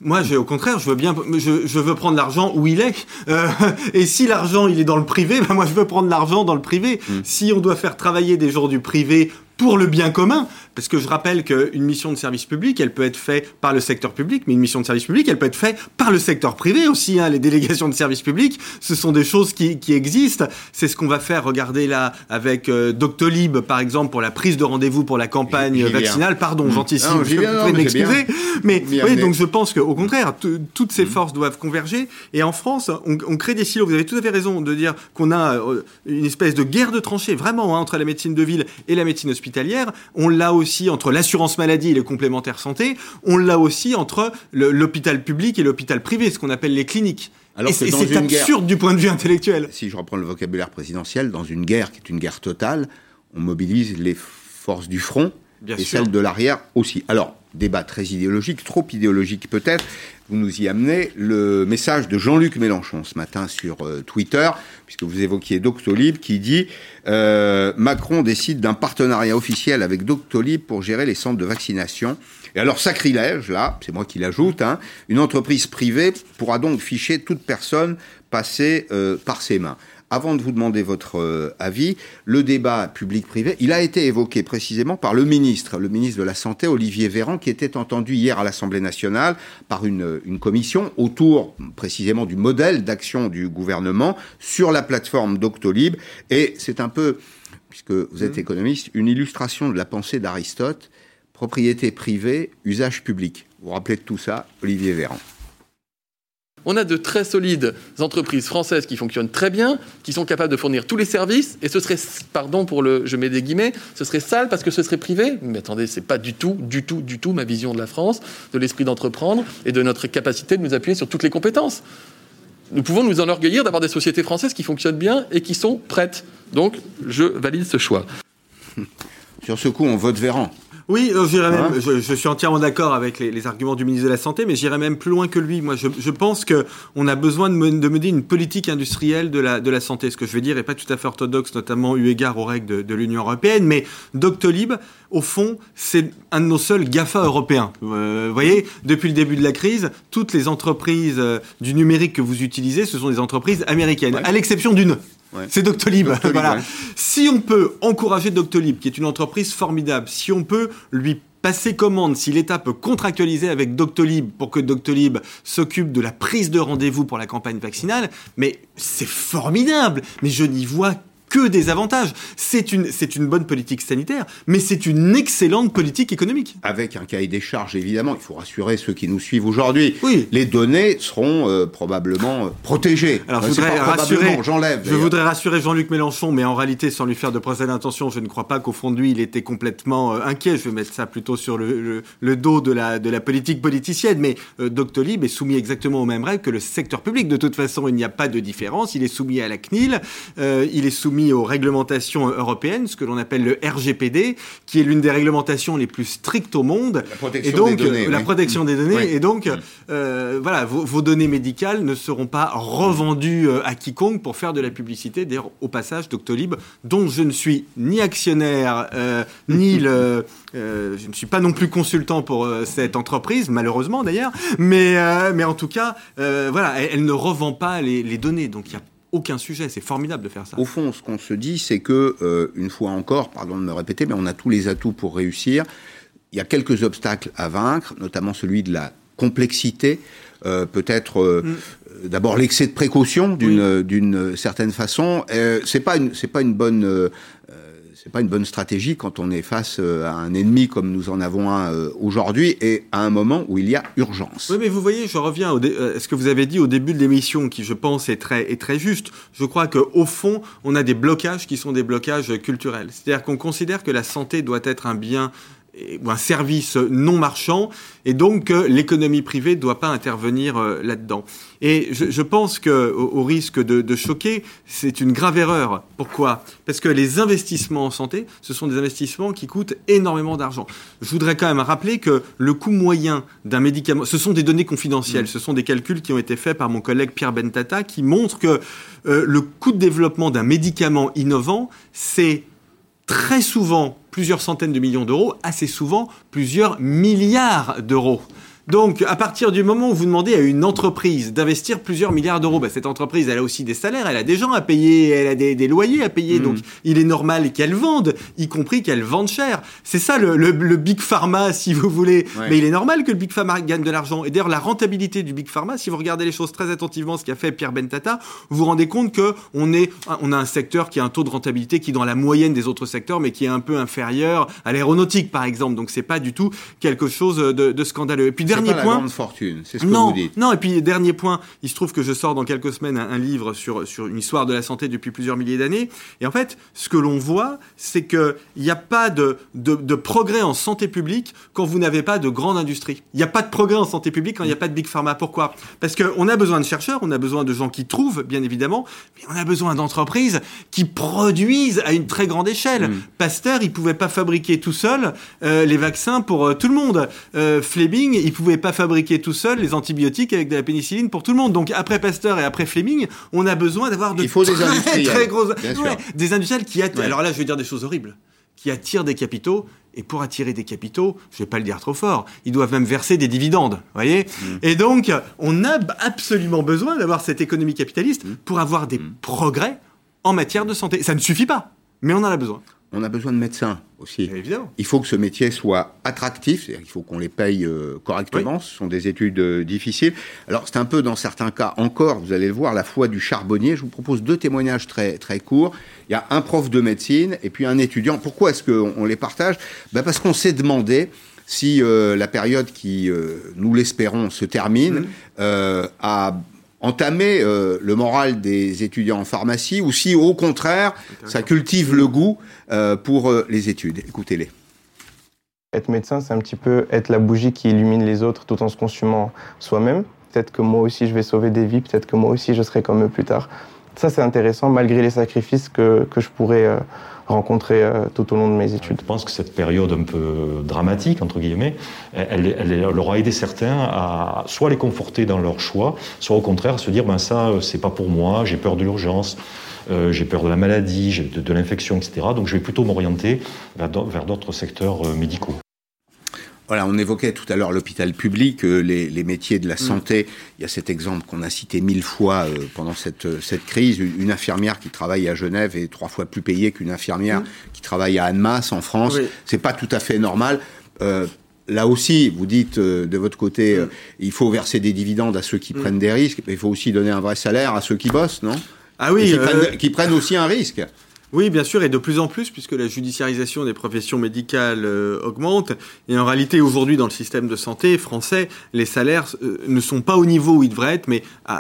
Moi, au contraire, je veux bien, je, veux prendre l'argent où il est. Euh, et si l'argent il est dans le privé, ben moi je veux prendre l'argent dans le privé. Mm. Si on doit faire travailler des gens du privé pour le bien commun, parce que je rappelle qu'une mission de service public, elle peut être faite par le secteur public, mais une mission de service public, elle peut être faite par le secteur privé aussi. Hein. Les délégations de service public, ce sont des choses qui, qui existent. C'est ce qu'on va faire, regardez là, avec euh, Doctolib, par exemple, pour la prise de rendez-vous pour la campagne vaccinale. Pardon, mmh. j'anticipe, je vais m'excuser. Mais oui, donc je pense qu'au contraire, toutes ces mmh. forces doivent converger. Et en France, on, on, crée des silos. Vous avez tout à fait raison de dire qu'on a euh, une espèce de guerre de tranchées, vraiment, hein, entre la médecine de ville et la médecine hospitalière. On l'a aussi entre l'assurance maladie et le complémentaire santé, on l'a aussi entre l'hôpital public et l'hôpital privé, ce qu'on appelle les cliniques. et c'est absurde du point de vue intellectuel. Si je reprends le vocabulaire présidentiel, dans une guerre qui est une guerre totale, on mobilise les forces du front et celle de l'arrière aussi. Alors, débat très idéologique, trop idéologique peut-être. Vous nous y amenez le message de Jean-Luc Mélenchon ce matin sur euh, Twitter, puisque vous évoquiez Doctolib, qui dit euh, Macron décide d'un partenariat officiel avec Doctolib pour gérer les centres de vaccination. Et alors, sacrilège, là, c'est moi qui l'ajoute, hein, une entreprise privée pourra donc ficher toute personne passée euh, par ses mains avant de vous demander votre euh, avis, le débat public-privé, il a été évoqué précisément par le ministre, le ministre de la Santé, Olivier Véran, qui était entendu hier à l'Assemblée nationale par une, une commission autour précisément du modèle d'action du gouvernement sur la plateforme Doctolib. Et c'est un peu, puisque vous êtes mmh. économiste, une illustration de la pensée d'Aristote, propriété privée, usage public. Vous vous rappelez de tout ça, Olivier Véran on a de très solides entreprises françaises qui fonctionnent très bien, qui sont capables de fournir tous les services, et ce serait, pardon pour le, je mets des guillemets, ce serait sale parce que ce serait privé. Mais attendez, c'est pas du tout, du tout, du tout ma vision de la France, de l'esprit d'entreprendre et de notre capacité de nous appuyer sur toutes les compétences. Nous pouvons nous enorgueillir d'avoir des sociétés françaises qui fonctionnent bien et qui sont prêtes. Donc, je valide ce choix. Sur ce coup, on vote Véran. Oui, même, je, suis entièrement d'accord avec les, arguments du ministre de la Santé, mais j'irai même plus loin que lui. Moi, je, pense qu'on a besoin de, mener une politique industrielle de la, de la santé. Ce que je vais dire n'est pas tout à fait orthodoxe, notamment eu égard aux règles de, l'Union européenne, mais Doctolib, au fond, c'est un de nos seuls GAFA européens. Euh, vous voyez, depuis le début de la crise, toutes les entreprises euh, du numérique que vous utilisez, ce sont des entreprises américaines, à l'exception d'une. C'est Doctolib. voilà. Si on peut encourager Doctolib, qui est une entreprise formidable, si on peut lui passer commande, si l'État peut contractualiser avec Doctolib pour que Doctolib s'occupe de la prise de rendez-vous pour la campagne vaccinale, mais c'est formidable. Mais je n'y vois que des avantages. C'est une, c'est une bonne politique sanitaire, mais c'est une excellente politique économique. Avec un cahier des charges, évidemment, il faut rassurer ceux qui nous suivent aujourd'hui. Oui. Les données seront euh, probablement euh, protégées. Alors, je voudrais rassurer, j'enlève. Je voudrais rassurer Jean-Luc Mélenchon, mais en réalité, sans lui faire de procès d'intention, je ne crois pas qu'au fond de lui, il était complètement euh, inquiet. Je vais mettre ça plutôt sur le, le, dos de la, de la politique politicienne. Mais Doctolib est soumis exactement aux mêmes règles que le secteur public. De toute façon, il n'y a pas de différence. Il est soumis à la CNIL. il est soumis aux réglementations européennes, ce que l'on appelle le RGPD, qui est l'une des réglementations les plus strictes au monde. La protection et donc, des données. La protection des données. Et donc, euh, voilà, vos, données médicales ne seront pas revendues euh, à quiconque pour faire de la publicité. D'ailleurs, au passage, Doctolib, dont je ne suis ni actionnaire, euh, ni le, je ne suis pas non plus consultant pour cette entreprise, malheureusement d'ailleurs, mais, mais en tout cas, voilà, elle, ne revend pas les, les données. Donc, il y a aucun sujet. C'est formidable de faire ça. Au fond, ce qu'on se dit, c'est que, euh, une fois encore, pardon de me répéter, mais on a tous les atouts pour réussir. Il y a quelques obstacles à vaincre, notamment celui de la complexité, euh, peut-être euh, mm. d'abord l'excès de précaution d'une certaine façon. c'est pas une c'est pas une bonne c'est pas une bonne stratégie quand on est face euh, à un ennemi comme nous en avons un euh, aujourd'hui et à un moment où il y a urgence. Oui, mais vous voyez, je reviens euh, à ce que vous avez dit au début de l'émission, qui je pense est très, est très juste. Je crois qu'au fond, on a des blocages qui sont des blocages culturels. C'est-à-dire qu'on considère que la santé doit être un bien ou un service non marchand, et donc l'économie privée ne doit pas intervenir euh, là-dedans. Et je, pense que, au, risque de, choquer, c'est une grave erreur. Pourquoi? Parce que les investissements en santé, ce sont des investissements qui coûtent énormément d'argent. Je voudrais quand même rappeler que le coût moyen d'un médicament, ce sont des données confidentielles, ce sont des calculs qui ont été faits par mon collègue Pierre Bentata, qui montrent que euh, le coût de développement d'un médicament innovant, c'est très souvent plusieurs centaines de millions d'euros, assez souvent plusieurs milliards d'euros. Donc, à partir du moment où vous demandez à une entreprise d'investir plusieurs milliards d'euros, bah, cette entreprise, elle a aussi des salaires, elle a des gens à payer, elle a des, loyers à payer. Donc, mm. il est normal qu'elle vende, y compris qu'elle vende cher. C'est ça le, big pharma, si vous voulez. Mais il est normal que le big pharma gagne de l'argent. Et d'ailleurs, la rentabilité du big pharma, si vous regardez les choses très attentivement, ce qu'a fait Pierre Bentata, vous vous rendez compte que on est, on a un secteur qui a un taux de rentabilité qui est dans la moyenne des autres secteurs, mais qui est un peu inférieur à l'aéronautique, par exemple. Donc, c'est pas du tout quelque chose de, de scandaleux. Et puis, dernier pas point. La grande fortune, c'est ce que non, vous dites. non, et puis dernier point, il se trouve que je sors dans quelques semaines un, un livre sur, sur une histoire de la santé depuis plusieurs milliers d'années. Et en fait, ce que l'on voit, c'est qu'il n'y a pas de, de, de progrès en santé publique quand vous n'avez pas de grande industrie. Il n'y a pas de progrès en santé publique quand il n'y a pas de big pharma. Pourquoi? Parce qu'on a besoin de chercheurs, on a besoin de gens qui trouvent, bien évidemment, mais on a besoin d'entreprises qui produisent à une très grande échelle. Mm. Pasteur, il pouvait pas fabriquer tout seul euh, les vaccins pour euh, tout le monde. Euh, Fleming, il pouvait pas fabriquer tout seul les antibiotiques avec de la pénicilline pour tout le monde. Donc après Pasteur et après Fleming, on a besoin d'avoir de Il faut des très, industriels, très grosses. Ouais, des industriels qui attirent. Ouais. Alors là, je vais dire des choses horribles, qui attirent des capitaux. Et pour attirer des capitaux, je vais pas le dire trop fort, ils doivent même verser des dividendes, voyez? Mm. Et donc, on a absolument besoin d'avoir cette économie capitaliste Mm. pour avoir des progrès en matière de santé. Ça ne suffit pas, mais on en a besoin. On a besoin de médecins aussi. Évidemment. Il faut que ce métier soit attractif, c'est-à-dire qu'il faut qu'on les paye euh, correctement. Ce sont des études euh, difficiles. Alors, c'est un peu dans certains cas encore, vous allez le voir, la foi du charbonnier. Je vous propose deux témoignages très, très courts. Il y a un prof de médecine et puis un étudiant. Pourquoi est-ce qu'on on les partage? Ben Parce qu'on s'est demandé si euh, la période qui, nous l'espérons, se termine, a entamé euh, le moral des étudiants en pharmacie ou si au contraire ça cultive le goût euh, pour euh, les études. Écoutez-les. Être médecin, c'est un petit peu être la bougie qui illumine les autres tout en se consumant soi-même. Peut-être que moi aussi je vais sauver des vies, peut-être que moi aussi je serai comme eux plus tard. Ça c'est intéressant malgré les sacrifices que, que je pourrais rencontrer euh, tout au long de mes études. Je pense que cette période un peu dramatique, entre guillemets, elle, elle, elle aura aidé certains à soit les conforter dans leur choix, soit au contraire se dire ben ça, euh, c'est pas pour moi, j'ai peur de l'urgence, euh, j'ai peur de la maladie, de, de l'infection, etc. Donc je vais plutôt m'orienter vers d'autres secteurs euh, médicaux. Voilà, on évoquait tout à l'heure l'hôpital public, euh, les, les métiers de la Mm. santé. Il y a cet exemple qu'on a cité mille fois euh, pendant cette, euh, cette crise. Une, infirmière qui travaille à Genève est trois fois plus payée qu'une infirmière Mm. qui travaille à Annemasse en France. Oui. C'est pas tout à fait normal. Euh, Là aussi, vous dites euh, de votre côté, Mm. euh, il faut verser des dividendes à ceux qui prennent des risques, mais il faut aussi donner un vrai salaire à ceux qui bossent, non? Ah oui, Et qui, euh, prennent, qui prennent aussi un risque. Oui, bien sûr, et de plus en plus, puisque la judiciarisation des professions médicales euh, augmente. Et en réalité, aujourd'hui, dans le système de santé français, les salaires euh, ne sont pas au niveau où ils devraient être, mais à,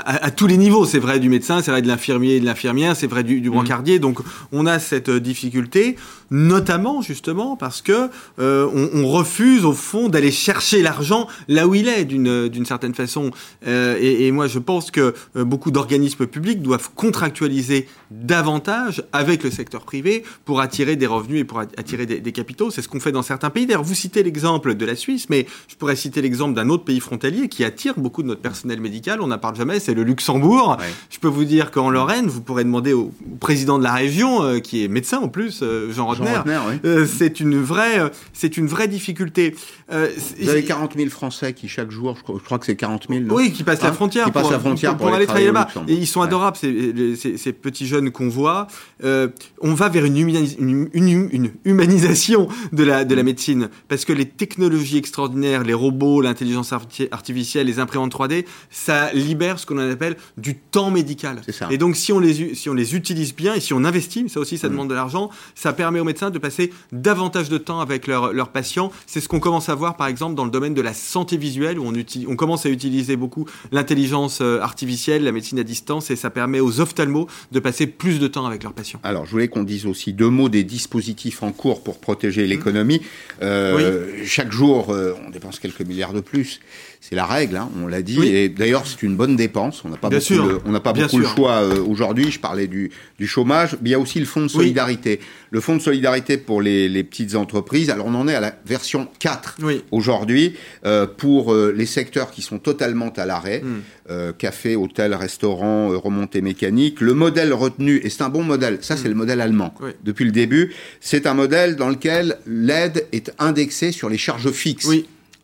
à- à tous les niveaux. C'est vrai du médecin, c'est vrai de l'infirmier et de l'infirmière, c'est vrai du, du brancardier. Donc, on a cette euh, difficulté, notamment justement parce que euh, on, on refuse, au fond, d'aller chercher l'argent là où il est, d'une certaine façon. Et, et moi, je pense que beaucoup d'organismes publics doivent contractualiser davantage avec le secteur privé pour attirer des revenus et pour at- attirer des, des capitaux. C'est ce qu'on fait dans certains pays. D'ailleurs, vous citez l'exemple de la Suisse, mais je pourrais citer l'exemple d'un autre pays frontalier qui attire beaucoup de notre personnel médical. On n'en parle jamais, c'est le Luxembourg. Je peux vous dire qu'en Lorraine, vous pourrez demander au, président de la région, euh, qui est médecin en plus, euh, Jean Rotner. Rotner, oui. Euh, c'est une vraie, c'est une vraie difficulté. Vous avez 40 000 Français qui, chaque jour, je crois, je crois que c'est 40 000, non oui, qui passent la Hein frontière, qui passent pour, la frontière pour, pour, pour aller travailler là-bas. Et ils sont Ouais. adorables, ces, les- ces, ces petits jeunes qu'on voit. Euh, on va vers une, humanis- une, une- une humanisation de la, de la médecine. Parce que les technologies extraordinaires, les robots, l'intelligence arti- artificielle, les imprimantes 3D, ça libère ce qu'on appelle du temps médical. ça. Et donc, si on, les, u- si on les utilise bien et si on investit, ça aussi, ça Mm. demande de l'argent, ça permet aux médecins de passer davantage de temps avec leurs patients. C'est ce qu'on commence à voir, par exemple, dans le domaine de la santé visuelle, où on, on commence à utiliser beaucoup l'intelligence euh, artificielle, la médecine à distance, et ça permet aux ophtalmos de passer plus de temps avec leurs patients. Alors, je voulais qu'on dise aussi deux mots des dispositifs en cours pour protéger l'économie. Euh, Chaque jour, euh, on dépense quelques milliards de plus. C'est la règle, hein, on l'a dit. Oui. Et d'ailleurs, c'est une bonne dépense. On n'a pas Bien beaucoup, sûr. le, on n'a pas Bien beaucoup le choix euh, aujourd'hui. Je parlais du, du chômage. Mais il y a aussi le fonds de solidarité. Le fonds de solidarité pour les, les petites entreprises. Alors, on en est à la version 4 aujourd'hui euh, pour euh, les secteurs qui sont totalement à l'arrêt. Hmm. Euh, café, hôtel, restaurant, euh, remontée mécanique. Le modèle retenu, et c'est un bon modèle, ça c'est le modèle allemand Oui. depuis le début, c'est un modèle dans lequel l'aide est indexée sur les charges fixes.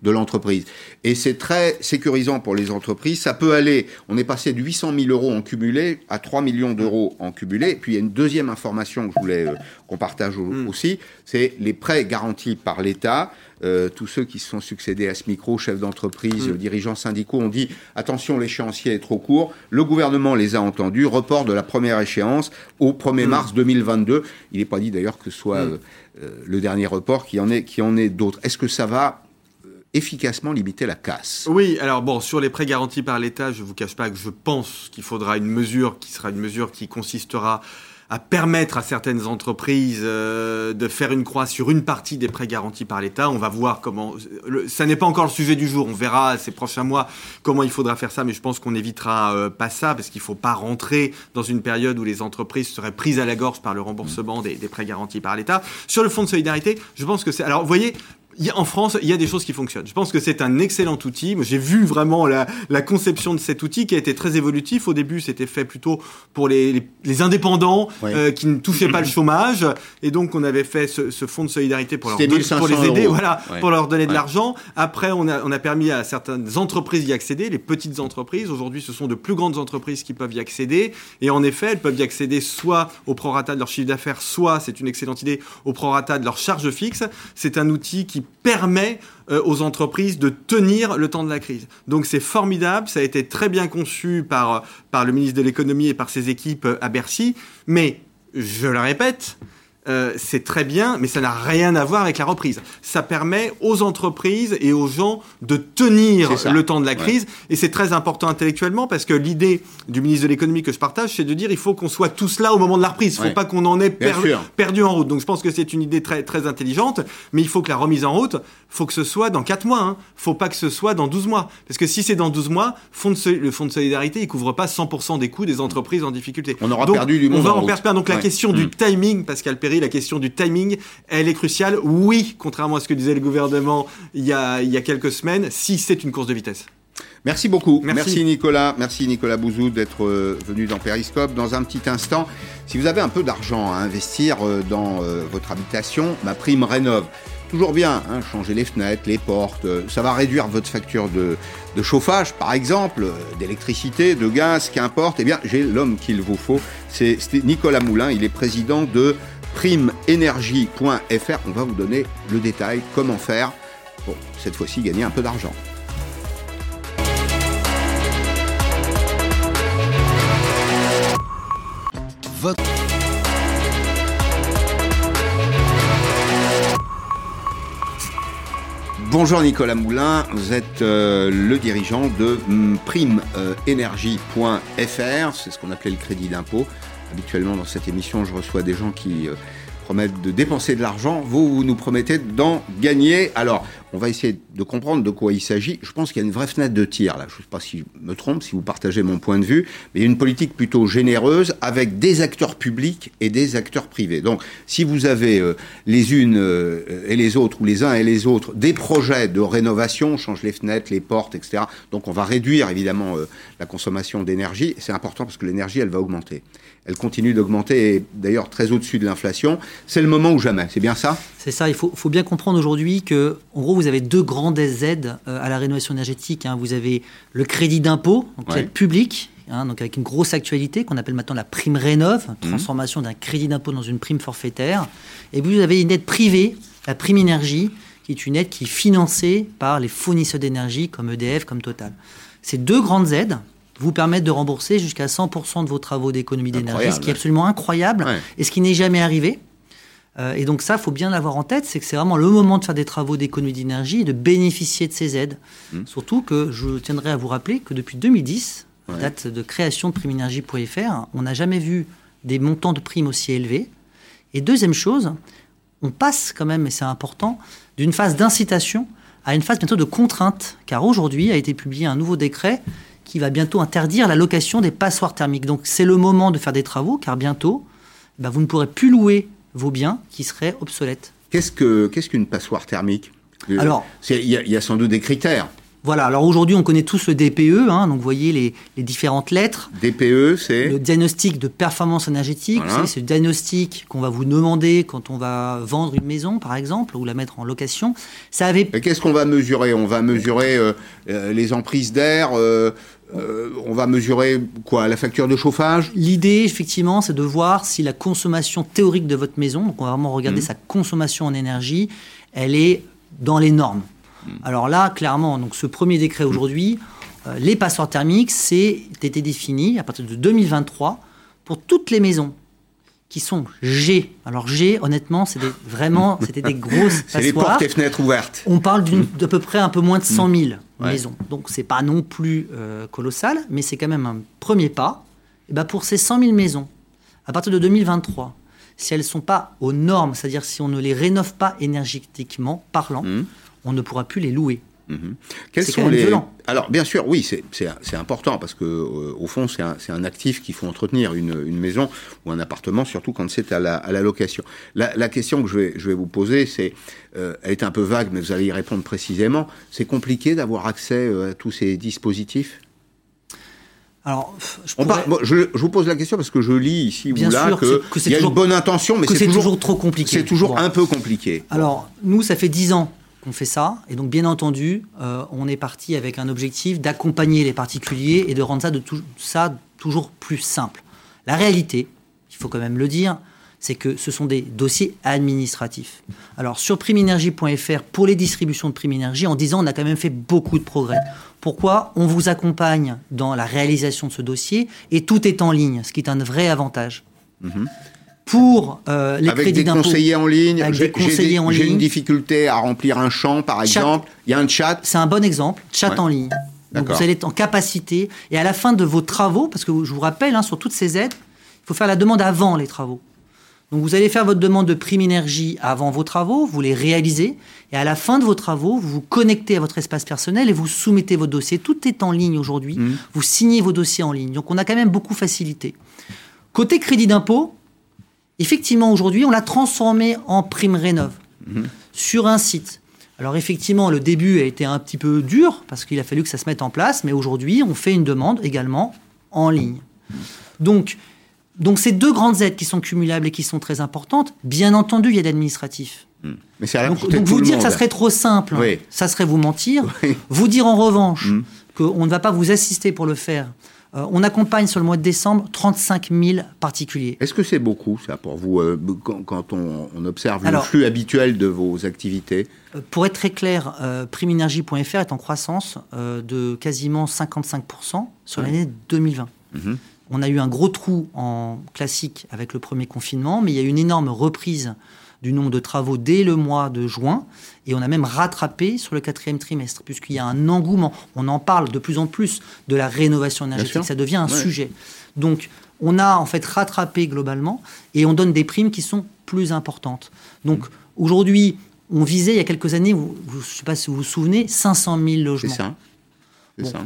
De l'entreprise. Et c'est très sécurisant pour les entreprises. Ça peut aller, on est passé de 800 000 euros en cumulé à 3 millions d'euros en cumulé. Et puis il y a une deuxième information que je voulais euh, qu'on partage au- aussi, c'est les prêts garantis par l'État. Euh, tous ceux qui se sont succédés à ce micro, chefs d'entreprise, Mm. euh, dirigeants syndicaux, ont dit attention, l'échéancier est trop court. Le gouvernement les a entendus. Report de la première échéance au 1er Mm. mars 2022. Il n'est pas dit d'ailleurs que ce soit euh, le dernier report qui en est, qui en est d'autres. Est-ce que ça va efficacement limiter la casse. Oui, alors bon, sur les prêts garantis par l'État, je ne vous cache pas que je pense qu'il faudra une mesure qui sera une mesure qui consistera à permettre à certaines entreprises euh, de faire une croix sur une partie des prêts garantis par l'État. On va voir comment. ça n'est pas encore le sujet du jour. On verra ces prochains mois comment il faudra faire ça, mais je pense qu'on évitera euh, pas ça parce qu'il ne faut pas rentrer dans une période où les entreprises seraient prises à la gorge par le remboursement des, des prêts garantis par l'État. Sur le fonds de solidarité, je pense que c'est. Alors, vous voyez, en France, il y a des choses qui fonctionnent. Je pense que c'est un excellent outil. J'ai vu vraiment la, conception de cet outil qui a été très évolutif. Au début, c'était fait plutôt pour les, indépendants euh, qui ne touchaient pas le chômage. Et donc, on avait fait ce, fonds de solidarité pour, leur pour les aider, voilà, pour leur donner de l'argent. Après, on a, on a permis à certaines entreprises d'y accéder, les petites entreprises. Aujourd'hui, ce sont de plus grandes entreprises qui peuvent y accéder. Et en effet, elles peuvent y accéder soit au prorata de leur chiffre d'affaires, soit, c'est une excellente idée, au prorata de leur charge fixe. C'est un outil qui permet euh, aux entreprises de tenir le temps de la crise. Donc c'est formidable, ça a été très bien conçu par, par le ministre de l'économie et par ses équipes euh, à Bercy, mais je le répète, euh, c'est très bien, mais ça n'a rien à voir avec la reprise. Ça permet aux entreprises et aux gens de tenir le temps de la crise, et c'est très important intellectuellement parce que l'idée du ministre de l'économie que je partage, c'est de dire il faut qu'on soit tous là au moment de la reprise. Il ne faut pas qu'on en ait perdu en route. Donc je pense que c'est une idée très très intelligente, mais il faut que la remise en route, faut que ce soit dans 4 mois. Hein. Faut pas que ce soit dans 12 mois, parce que si c'est dans 12 mois, le fonds de solidarité, il couvre pas 100% des coûts des entreprises en difficulté. On aura perdu du monde. On va en, perdre. Donc la question du mm. timing, Pascal La question du timing, elle est cruciale. Oui, contrairement à ce que disait le gouvernement il y a, il y a quelques semaines, si c'est une course de vitesse. Merci beaucoup. Merci. Nicolas. Merci Nicolas Bouzou d'être euh, venu dans Periscope. Dans un petit instant, si vous avez un peu d'argent à investir euh, dans euh, votre habitation, ma prime rénove. Toujours bien, hein, changer les fenêtres, les portes, ça va réduire votre facture de, de chauffage, par exemple, d'électricité, de gaz, qu'importe. Eh bien, j'ai l'homme qu'il vous faut. C'est Nicolas Moulin. Il est président de primeenergie.fr. On va vous donner le détail, comment faire pour cette fois-ci gagner un peu d'argent. Bonjour Nicolas Moulin, vous êtes euh, le dirigeant de primeenergie.fr, c'est ce qu'on appelait le crédit d'impôt. Habituellement, dans cette émission, je reçois des gens qui euh, promettent de dépenser de l'argent. Vous, vous nous promettez d'en gagner. Alors, on va essayer de comprendre de quoi il s'agit. Je pense qu'il y a une vraie fenêtre de tir là. Je ne sais pas si je me trompe, si vous partagez mon point de vue, mais il y a une politique plutôt généreuse avec des acteurs publics et des acteurs privés. Donc, si vous avez euh, les unes euh, et les autres, ou les uns et les autres, des projets de rénovation, on change les fenêtres, les portes, etc. Donc, on va réduire évidemment la consommation d'énergie. C'est important parce que l'énergie, elle va augmenter elle continue d'augmenter, et d'ailleurs très au-dessus de l'inflation. C'est le moment ou jamais, c'est bien ça? C'est ça, il faut, bien comprendre aujourd'hui que, en gros, vous avez deux grandes aides euh, à la rénovation énergétique. Hein. Vous avez le crédit d'impôt, donc l'aide publique, hein, donc avec une grosse actualité qu'on appelle maintenant la prime rénov, mmh. transformation d'un crédit d'impôt dans une prime forfaitaire. Et vous avez une aide privée, la prime énergie, qui est une aide qui est financée par les fournisseurs d'énergie comme EDF, comme Total. Ces deux grandes aides, vous permettre de rembourser jusqu'à 100% de vos travaux d'économie d'énergie, ce qui est absolument incroyable et ce qui n'est jamais arrivé. Euh, et donc ça, il faut bien l'avoir en tête, c'est que c'est vraiment le moment de faire des travaux d'économie d'énergie et de bénéficier de ces aides. Mmh. Surtout que je tiendrai à vous rappeler que depuis 2010, date de création de primeénergie.fr, on n'a jamais vu des montants de primes aussi élevés. Et deuxième chose, on passe quand même, et c'est important, d'une phase d'incitation à une phase bientôt de contrainte, car aujourd'hui a été publié un nouveau décret qui va bientôt interdire la location des passoires thermiques. Donc c'est le moment de faire des travaux, car bientôt, bah, vous ne pourrez plus louer vos biens qui seraient obsolètes. Qu'est-ce qu'une passoire thermique? Alors, il y, a sans doute des critères. Voilà, alors aujourd'hui on connaît tous le DPE, hein, donc vous voyez les, différentes lettres. DPE, c'est Le diagnostic de performance énergétique, c'est le diagnostic qu'on va vous demander quand on va vendre une maison par exemple, ou la mettre en location. Ça avait... Qu'est-ce qu'on va mesurer? On va mesurer euh, euh, les emprises d'air, euh, on va mesurer quoi? La facture de chauffage? L'idée, effectivement, c'est de voir si la consommation théorique de votre maison, donc on va vraiment regarder mmh. sa consommation en énergie, elle est dans les normes. Mm. Alors là, clairement, donc ce premier décret aujourd'hui, euh, les passoires thermiques, c'est été défini à partir de 2023 pour toutes les maisons qui sont G. Alors G, honnêtement, c'était vraiment, c'était des grosses C'est les portes et fenêtres ouvertes. On parle d'une d'à peu près un peu moins de 100 000 maisons. Donc c'est pas non plus euh, colossal, mais c'est quand même un premier pas. Et ben pour ces 100 000 maisons, à partir de 2023, si elles ne sont pas aux normes, c'est-à-dire si on ne les rénove pas énergétiquement parlant, on ne pourra plus les louer. Mhm. Quels sont les violent. Alors bien sûr, oui, c'est- important parce que euh, au fond, c'est un, actif qu'il faut entretenir une, une maison ou un appartement, surtout quand c'est à la, à la location. La, la question que je vais, je vais vous poser, c'est, euh, elle est un peu vague, mais vous allez y répondre précisément. C'est compliqué d'avoir accès euh, à tous ces dispositifs? Alors, je, On bon, je, je vous pose la question parce que je lis ici Bien ou là sûr que, que y a toujours- une bonne intention, mais c'est toujours, toujours trop compliqué. C'est toujours Bon. un peu compliqué. Alors, nous, ça fait 10 ans qu'on fait ça. Et donc, bien entendu, euh, on est parti avec un objectif d'accompagner les particuliers et de rendre ça, de tout- ça toujours plus simple. La réalité, il faut quand même le dire, c'est que ce sont des dossiers administratifs. Alors, sur primeénergie.fr, pour les distributions de Prime Énergie, en 10 ans, on a quand même fait beaucoup de progrès. Pourquoi On vous accompagne dans la réalisation de ce dossier et tout est en ligne, ce qui est un vrai avantage. Pour euh, les Avec crédits des d'impôt, conseillers en ligne, avec j'ai des conseillers des- en j'ai une ligne. difficulté à remplir un champ, par Chat. exemple. Il y a un chat. C'est un bon exemple, chat Ouais. en ligne. Donc vous allez être en capacité, et à la fin de vos travaux, parce que je vous rappelle, hein, sur toutes ces aides, il faut faire la demande avant les travaux. Donc vous allez faire votre demande de prime énergie avant vos travaux, vous les réalisez, et à la fin de vos travaux, vous vous connectez à votre espace personnel et vous soumettez votre dossier. Tout est en ligne aujourd'hui, vous signez vos dossiers en ligne. Donc on a quand même beaucoup facilité. Côté crédit d'impôt, effectivement aujourd'hui, on l'a transformé en prime rénov sur un site. Alors effectivement, le début a été un petit peu dur parce qu'il a fallu que ça se mette en place, mais aujourd'hui, on fait une demande également en ligne. Donc, donc ces deux grandes aides qui sont cumulables et qui sont très importantes, bien entendu, il y a d'administratif. Mais c'est à la Donc, donc vous dire que ça serait trop simple, Oui. ça serait vous mentir. Vous dire en revanche qu'on ne va pas vous assister pour le faire. Euh, on accompagne sur le mois de décembre 35 000 particuliers. Est-ce que c'est beaucoup, ça, pour vous, euh, quand, quand on, on observe Alors- le flux habituel de vos activités? Euh, Pour être très clair, euh, primeenergie.fr est en croissance de quasiment 55% sur l'année 2020. Mhm. On a eu un gros trou en classique avec le premier confinement, mais il y a eu une énorme reprise du nombre de travaux dès le mois de juin, et on a même rattrapé sur le quatrième trimestre, puisqu'il y a un engouement. On en parle de plus en plus de la rénovation énergétique, ça devient un Ouais. sujet. Donc, on a en fait rattrapé globalement, et on donne des primes qui sont plus importantes. Donc, aujourd'hui, on visait il y a quelques années, vous- je ne sais pas si vous vous souvenez, 500 000 C'est logements. ça C'est Bon. ça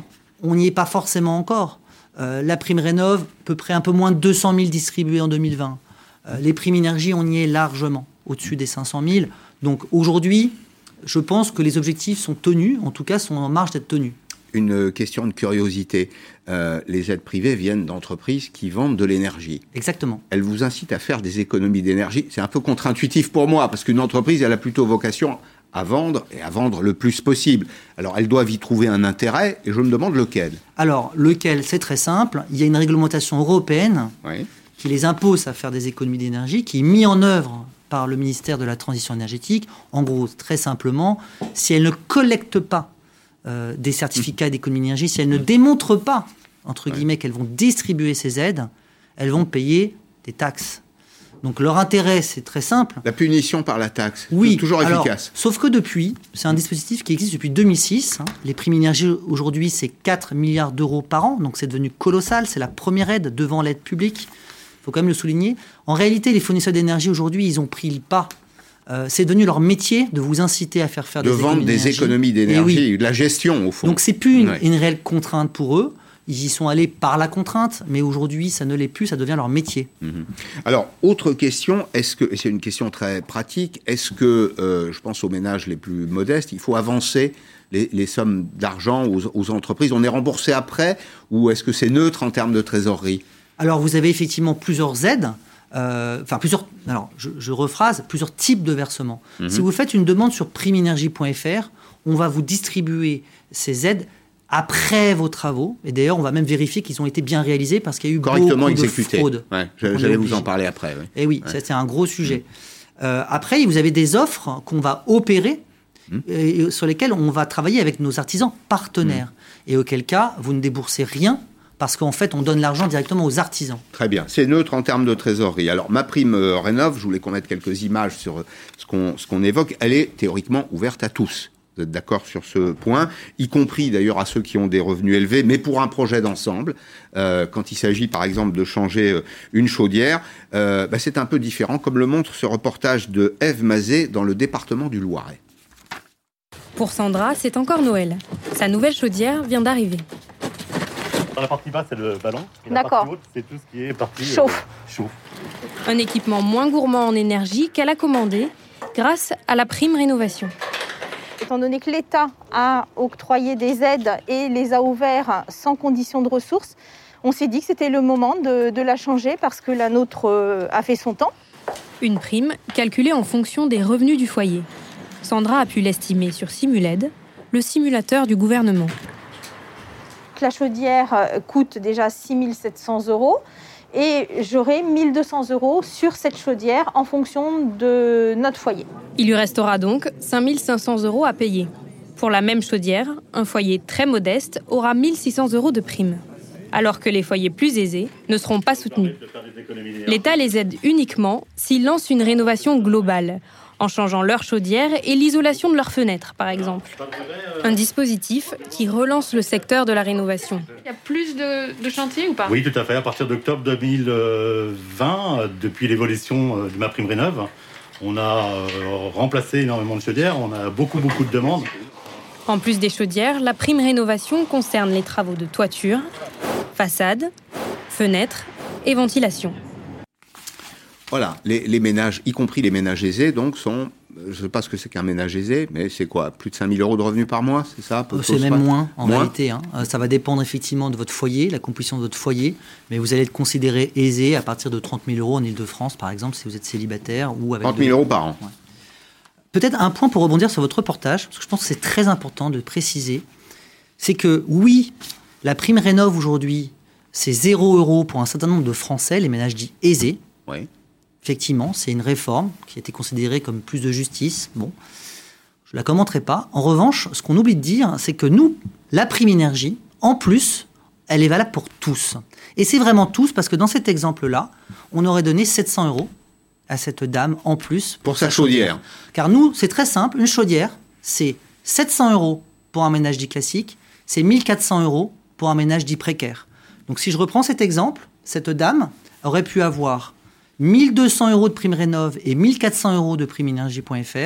On n'y est pas forcément encore. Euh, la prime rénov, à peu près un peu moins de 200 000 distribués en 2020. Euh, les primes énergie, on y est largement, au-dessus des 500 000. Donc aujourd'hui, je pense que les objectifs sont tenus, en tout cas sont en marge d'être tenus. Une question de curiosité. Euh, les aides privées viennent d'entreprises qui vendent de l'énergie. Exactement. Elles vous incitent à faire des économies d'énergie. C'est un peu contre-intuitif pour moi, parce qu'une entreprise, elle a plutôt vocation à vendre et à vendre le plus possible. Alors, elles doivent y trouver un intérêt, et je me demande lequel. Alors, lequel? C'est très simple. Il y a une réglementation européenne Oui. qui les impose à faire des économies d'énergie, qui est mise en œuvre par le ministère de la Transition énergétique. En gros, très simplement, si elles ne collectent pas euh, des certificats d'économie d'énergie, si elles ne démontrent pas, entre guillemets, qu'elles vont distribuer ces aides, elles vont payer des taxes. Donc leur intérêt, c'est très simple. La punition par la taxe. Oui, Toujours alors, efficace. Sauf que depuis, c'est un dispositif qui existe depuis 2006. hein. Les primes énergie aujourd'hui, c'est 4 milliards d'euros par an, donc c'est devenu colossal. C'est la première aide devant l'aide publique. Il faut quand même le souligner. En réalité, les fournisseurs d'énergie aujourd'hui, ils ont pris le pas. Euh, c'est devenu leur métier de vous inciter à faire faire De des vendre économies des économies Et d'énergie, oui. de la gestion, au fond. Donc c'est plus une, Ouais. une réelle contrainte pour eux. Ils y sont allés par la contrainte, mais aujourd'hui, ça ne l'est plus, ça devient leur métier. Mhm. Alors, autre question, est-ce que, et c'est une question très pratique, est-ce que, euh, je pense aux ménages les plus modestes, il faut avancer les, les sommes d'argent aux, aux entreprises? On est remboursé après ou est-ce que c'est neutre en termes de trésorerie? Alors, vous avez effectivement plusieurs aides, euh, enfin plusieurs, alors je, je rephrase, plusieurs types de versements. Mhm. Si vous faites une demande sur primeenergie.fr, on va vous distribuer ces aides après vos travaux. Et d'ailleurs, on va même vérifier qu'ils ont été bien réalisés parce qu'il y a eu Correctement beaucoup exécuté. de fraude. Ouais, J'allais vous en parler après. oui. Et oui, Ouais. c'est un gros sujet. Euh, après, vous avez des offres qu'on va opérer Mmh. et sur lesquelles on va travailler avec nos artisans partenaires. Et auquel cas, vous ne déboursez rien parce qu'en fait, on donne l'argent directement aux artisans. Très bien, c'est neutre en termes de trésorerie. Alors, ma prime euh, rénov, je voulais qu'on mette quelques images sur euh, ce qu'on ce qu'on évoque, elle est théoriquement ouverte à tous. Vous êtes d'accord sur ce point, y compris d'ailleurs à ceux qui ont des revenus élevés, mais pour un projet d'ensemble. Euh, quand il s'agit par exemple de changer euh, une chaudière, euh, bah, c'est un peu différent, comme le montre ce reportage de Eve Mazet dans le département du Loiret. Pour Sandra, c'est encore Noël. Sa nouvelle chaudière vient d'arriver. Dans la partie basse, c'est le ballon. Et la D'accord. partie haute, c'est tout ce qui est partie euh, Chauffe. chauffe. Un équipement moins gourmand en énergie qu'elle a commandé grâce à la prime rénovation. Étant donné que l'État a octroyé des aides et les a ouverts sans condition de ressources, on s'est dit que c'était le moment de, de la changer parce que la nôtre euh, a fait son temps. Une prime calculée en fonction des revenus du foyer. Sandra a pu l'estimer sur Simuled, le simulateur du gouvernement. La chaudière euh, coûte déjà 6700 euros et j'aurai 1200 euros sur cette chaudière en fonction de notre foyer. Il lui restera donc 5500 euros à payer. Pour la même chaudière, un foyer très modeste aura 1600 euros de prime, alors que les foyers plus aisés ne seront pas soutenus. L'État les aide uniquement s'ils lancent une rénovation globale, en changeant leur chaudière et l'isolation de leurs fenêtres, par exemple. Un dispositif qui relance le secteur de la rénovation. Il y a plus de, de chantiers ou pas? Oui, tout à fait. À partir d'octobre 2020, euh, depuis l'évolution euh, de ma prime rénov, on a euh, remplacé énormément de chaudières. On a beaucoup, beaucoup de demandes. En plus des chaudières, la prime rénovation concerne les travaux de toiture, façade, fenêtres et ventilation. Voilà, les, les ménages, y compris les ménages aisés, donc sont, je ne sais pas ce que c'est qu'un ménage aisé, mais c'est quoi Plus de 5000 euros de revenus par mois, c'est ça Euh, C'est même moins en réalité. hein. Euh, Ça va dépendre effectivement de votre foyer, la composition de votre foyer, mais vous allez être considéré aisé à partir de 30 000 euros en Ile-de-France, par exemple, si vous êtes célibataire ou avec 30 de- 000 euros par an. Ouais. Peut-être un point pour rebondir sur votre reportage, parce que je pense que c'est très important de préciser, c'est que oui, la prime rénov aujourd'hui, c'est 0 euros pour un certain nombre de Français, les ménages dits aisés. Oui. Effectivement, c'est une réforme qui a été considérée comme plus de justice. Bon, je la commenterai pas. En revanche, ce qu'on oublie de dire, c'est que nous, la prime énergie, en plus, elle est valable pour tous. Et c'est vraiment tous, parce que dans cet exemple-là, on aurait donné 700 euros à cette dame en plus Pour sa chaudière. Car nous, c'est très simple, une chaudière, c'est 700 euros pour un ménage dit classique, c'est 1400 euros pour un ménage dit précaire. Donc si je reprends cet exemple, cette dame aurait pu avoir 1200 euros de prime rénov et 1400 euros de prime énergie.fr.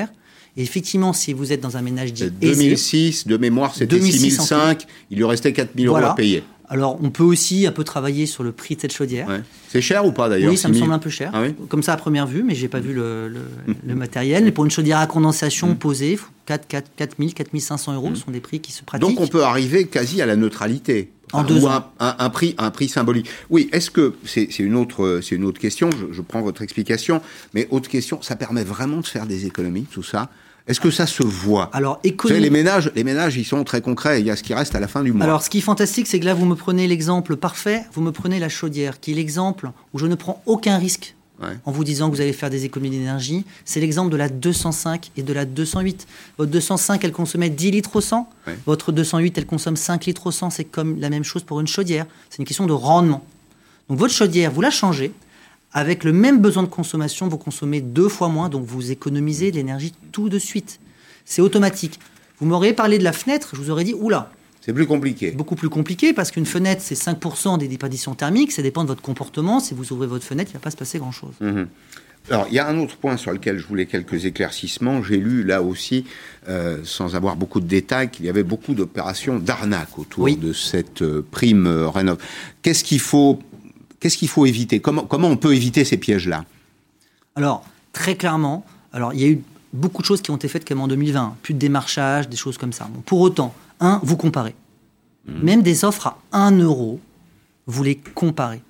Et effectivement, si vous êtes dans un ménage dit aisé, 2006, de mémoire, c'était 2006 6005, il lui restait 4000 euros Voilà. à payer. Alors, on peut aussi un peu travailler sur le prix de cette chaudière. C'est cher ou pas d'ailleurs Oui, ça me 6000? semble un peu cher. Ah oui Comme ça à première vue, mais j'ai pas vu le, le- le matériel. Pour une chaudière à condensation posée, 4, 4, 4000, 4500 euros ce sont des prix qui se pratiquent. Donc on peut arriver quasi à la neutralité. En Ou deux un, ans. un- un prix, un prix symbolique. Oui, est-ce que c'est une autre, c'est une autre question. Je, je prends votre explication, mais autre question, ça permet vraiment de faire des économies, tout ça? Est-ce que ça se voit? Alors, Vous savez, économie- les ménages, les ménages, ils sont très concrets. Il y a ce qui reste à la fin du mois. Alors, ce qui est fantastique, c'est que là, vous me prenez l'exemple parfait, vous me prenez la chaudière, qui est l'exemple où je ne prends aucun risque Ouais. en vous disant que vous allez faire des économies d'énergie. C'est l'exemple de la 205 et de la 208. Votre 205, elle consommait 10 litres au 100. Ouais. Votre 208, elle consomme 5 litres au 100. C'est comme la même chose pour une chaudière. C'est une question de rendement. Donc, votre chaudière, vous la changez. Avec le même besoin de consommation, vous consommez deux fois moins, donc vous économisez de l'énergie tout de suite. C'est automatique. Vous m'auriez parlé de la fenêtre, je vous aurais dit, oula, c'est plus compliqué. beaucoup plus compliqué parce qu'une fenêtre, c'est 5% des déperditions thermiques. Ça dépend de votre comportement. Si vous ouvrez votre fenêtre, il ne va pas se passer grand-chose. Mhm. Alors, il y a un autre point sur lequel je voulais quelques éclaircissements. J'ai lu là aussi, euh, sans avoir beaucoup de détails, qu'il y avait beaucoup d'opérations d'arnaque autour de cette euh, prime euh, rénov. Qu'est-ce qu'il faut, qu'est-ce qu'il faut éviter? Comment, comment on peut éviter ces pièges-là? Alors, très clairement, alors il y a eu beaucoup de choses qui ont été faites comme en 2020. Plus de démarchage, des choses comme ça. Bon, pour autant, un, vous comparez. Même des offres à 1 euro, vous les comparez.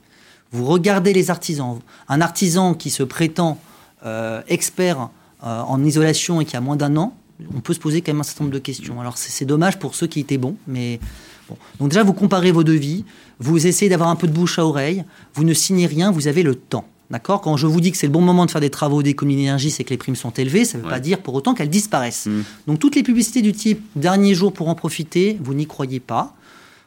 Vous regardez les artisans. Un artisan qui se prétend euh, expert euh, en isolation et qui a moins d'un an, on peut se poser quand même un certain nombre de questions. Alors c'est c'est dommage pour ceux qui étaient bons, mais bon. Donc déjà, vous comparez vos devis, vous essayez d'avoir un peu de bouche à oreille, vous ne signez rien, vous avez le temps. D'accord? Quand je vous dis que c'est le bon moment de faire des travaux d'économie d'énergie, c'est que les primes sont élevées, ça ne veut pas dire pour autant qu'elles disparaissent. Donc toutes les publicités du type dernier jour pour en profiter, vous n'y croyez pas.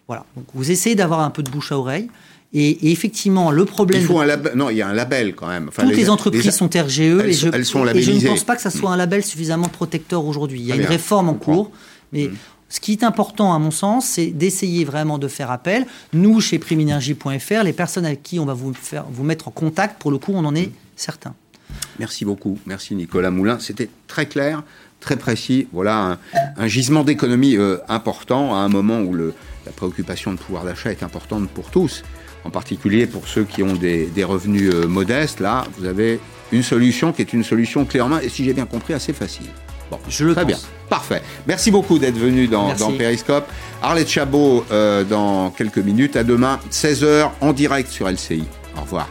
Voilà. Donc, vous essayez d'avoir un peu de bouche à oreille. Et, effectivement, le problème. Il faut un label. Non, il y a un label quand même. Enfin, Toutes les, entreprises sont RGE elles, et, je, elles sont et je ne pense pas que ça soit un label suffisamment protecteur aujourd'hui. Il y a une réforme en cours, mais mmh. Ce qui est important, à mon sens, c'est d'essayer vraiment de faire appel. Nous, chez primenergie.fr, les personnes avec qui on va vous, vous mettre en contact, pour le coup, on en est certain. Merci beaucoup. Merci Nicolas Moulin. C'était très clair, très précis. Voilà un, gisement d'économie euh, important à un moment où la préoccupation de pouvoir d'achat est importante pour tous en particulier pour ceux qui ont des, revenus euh, modestes. Là, vous avez une solution qui est une solution clé en main et, si j'ai bien compris, assez facile. Bon, je le très bien. Parfait. Merci beaucoup d'être venu dans, dans, Periscope. Arlette Chabot euh, dans quelques minutes. À demain, 16h en direct sur LCI. Au revoir.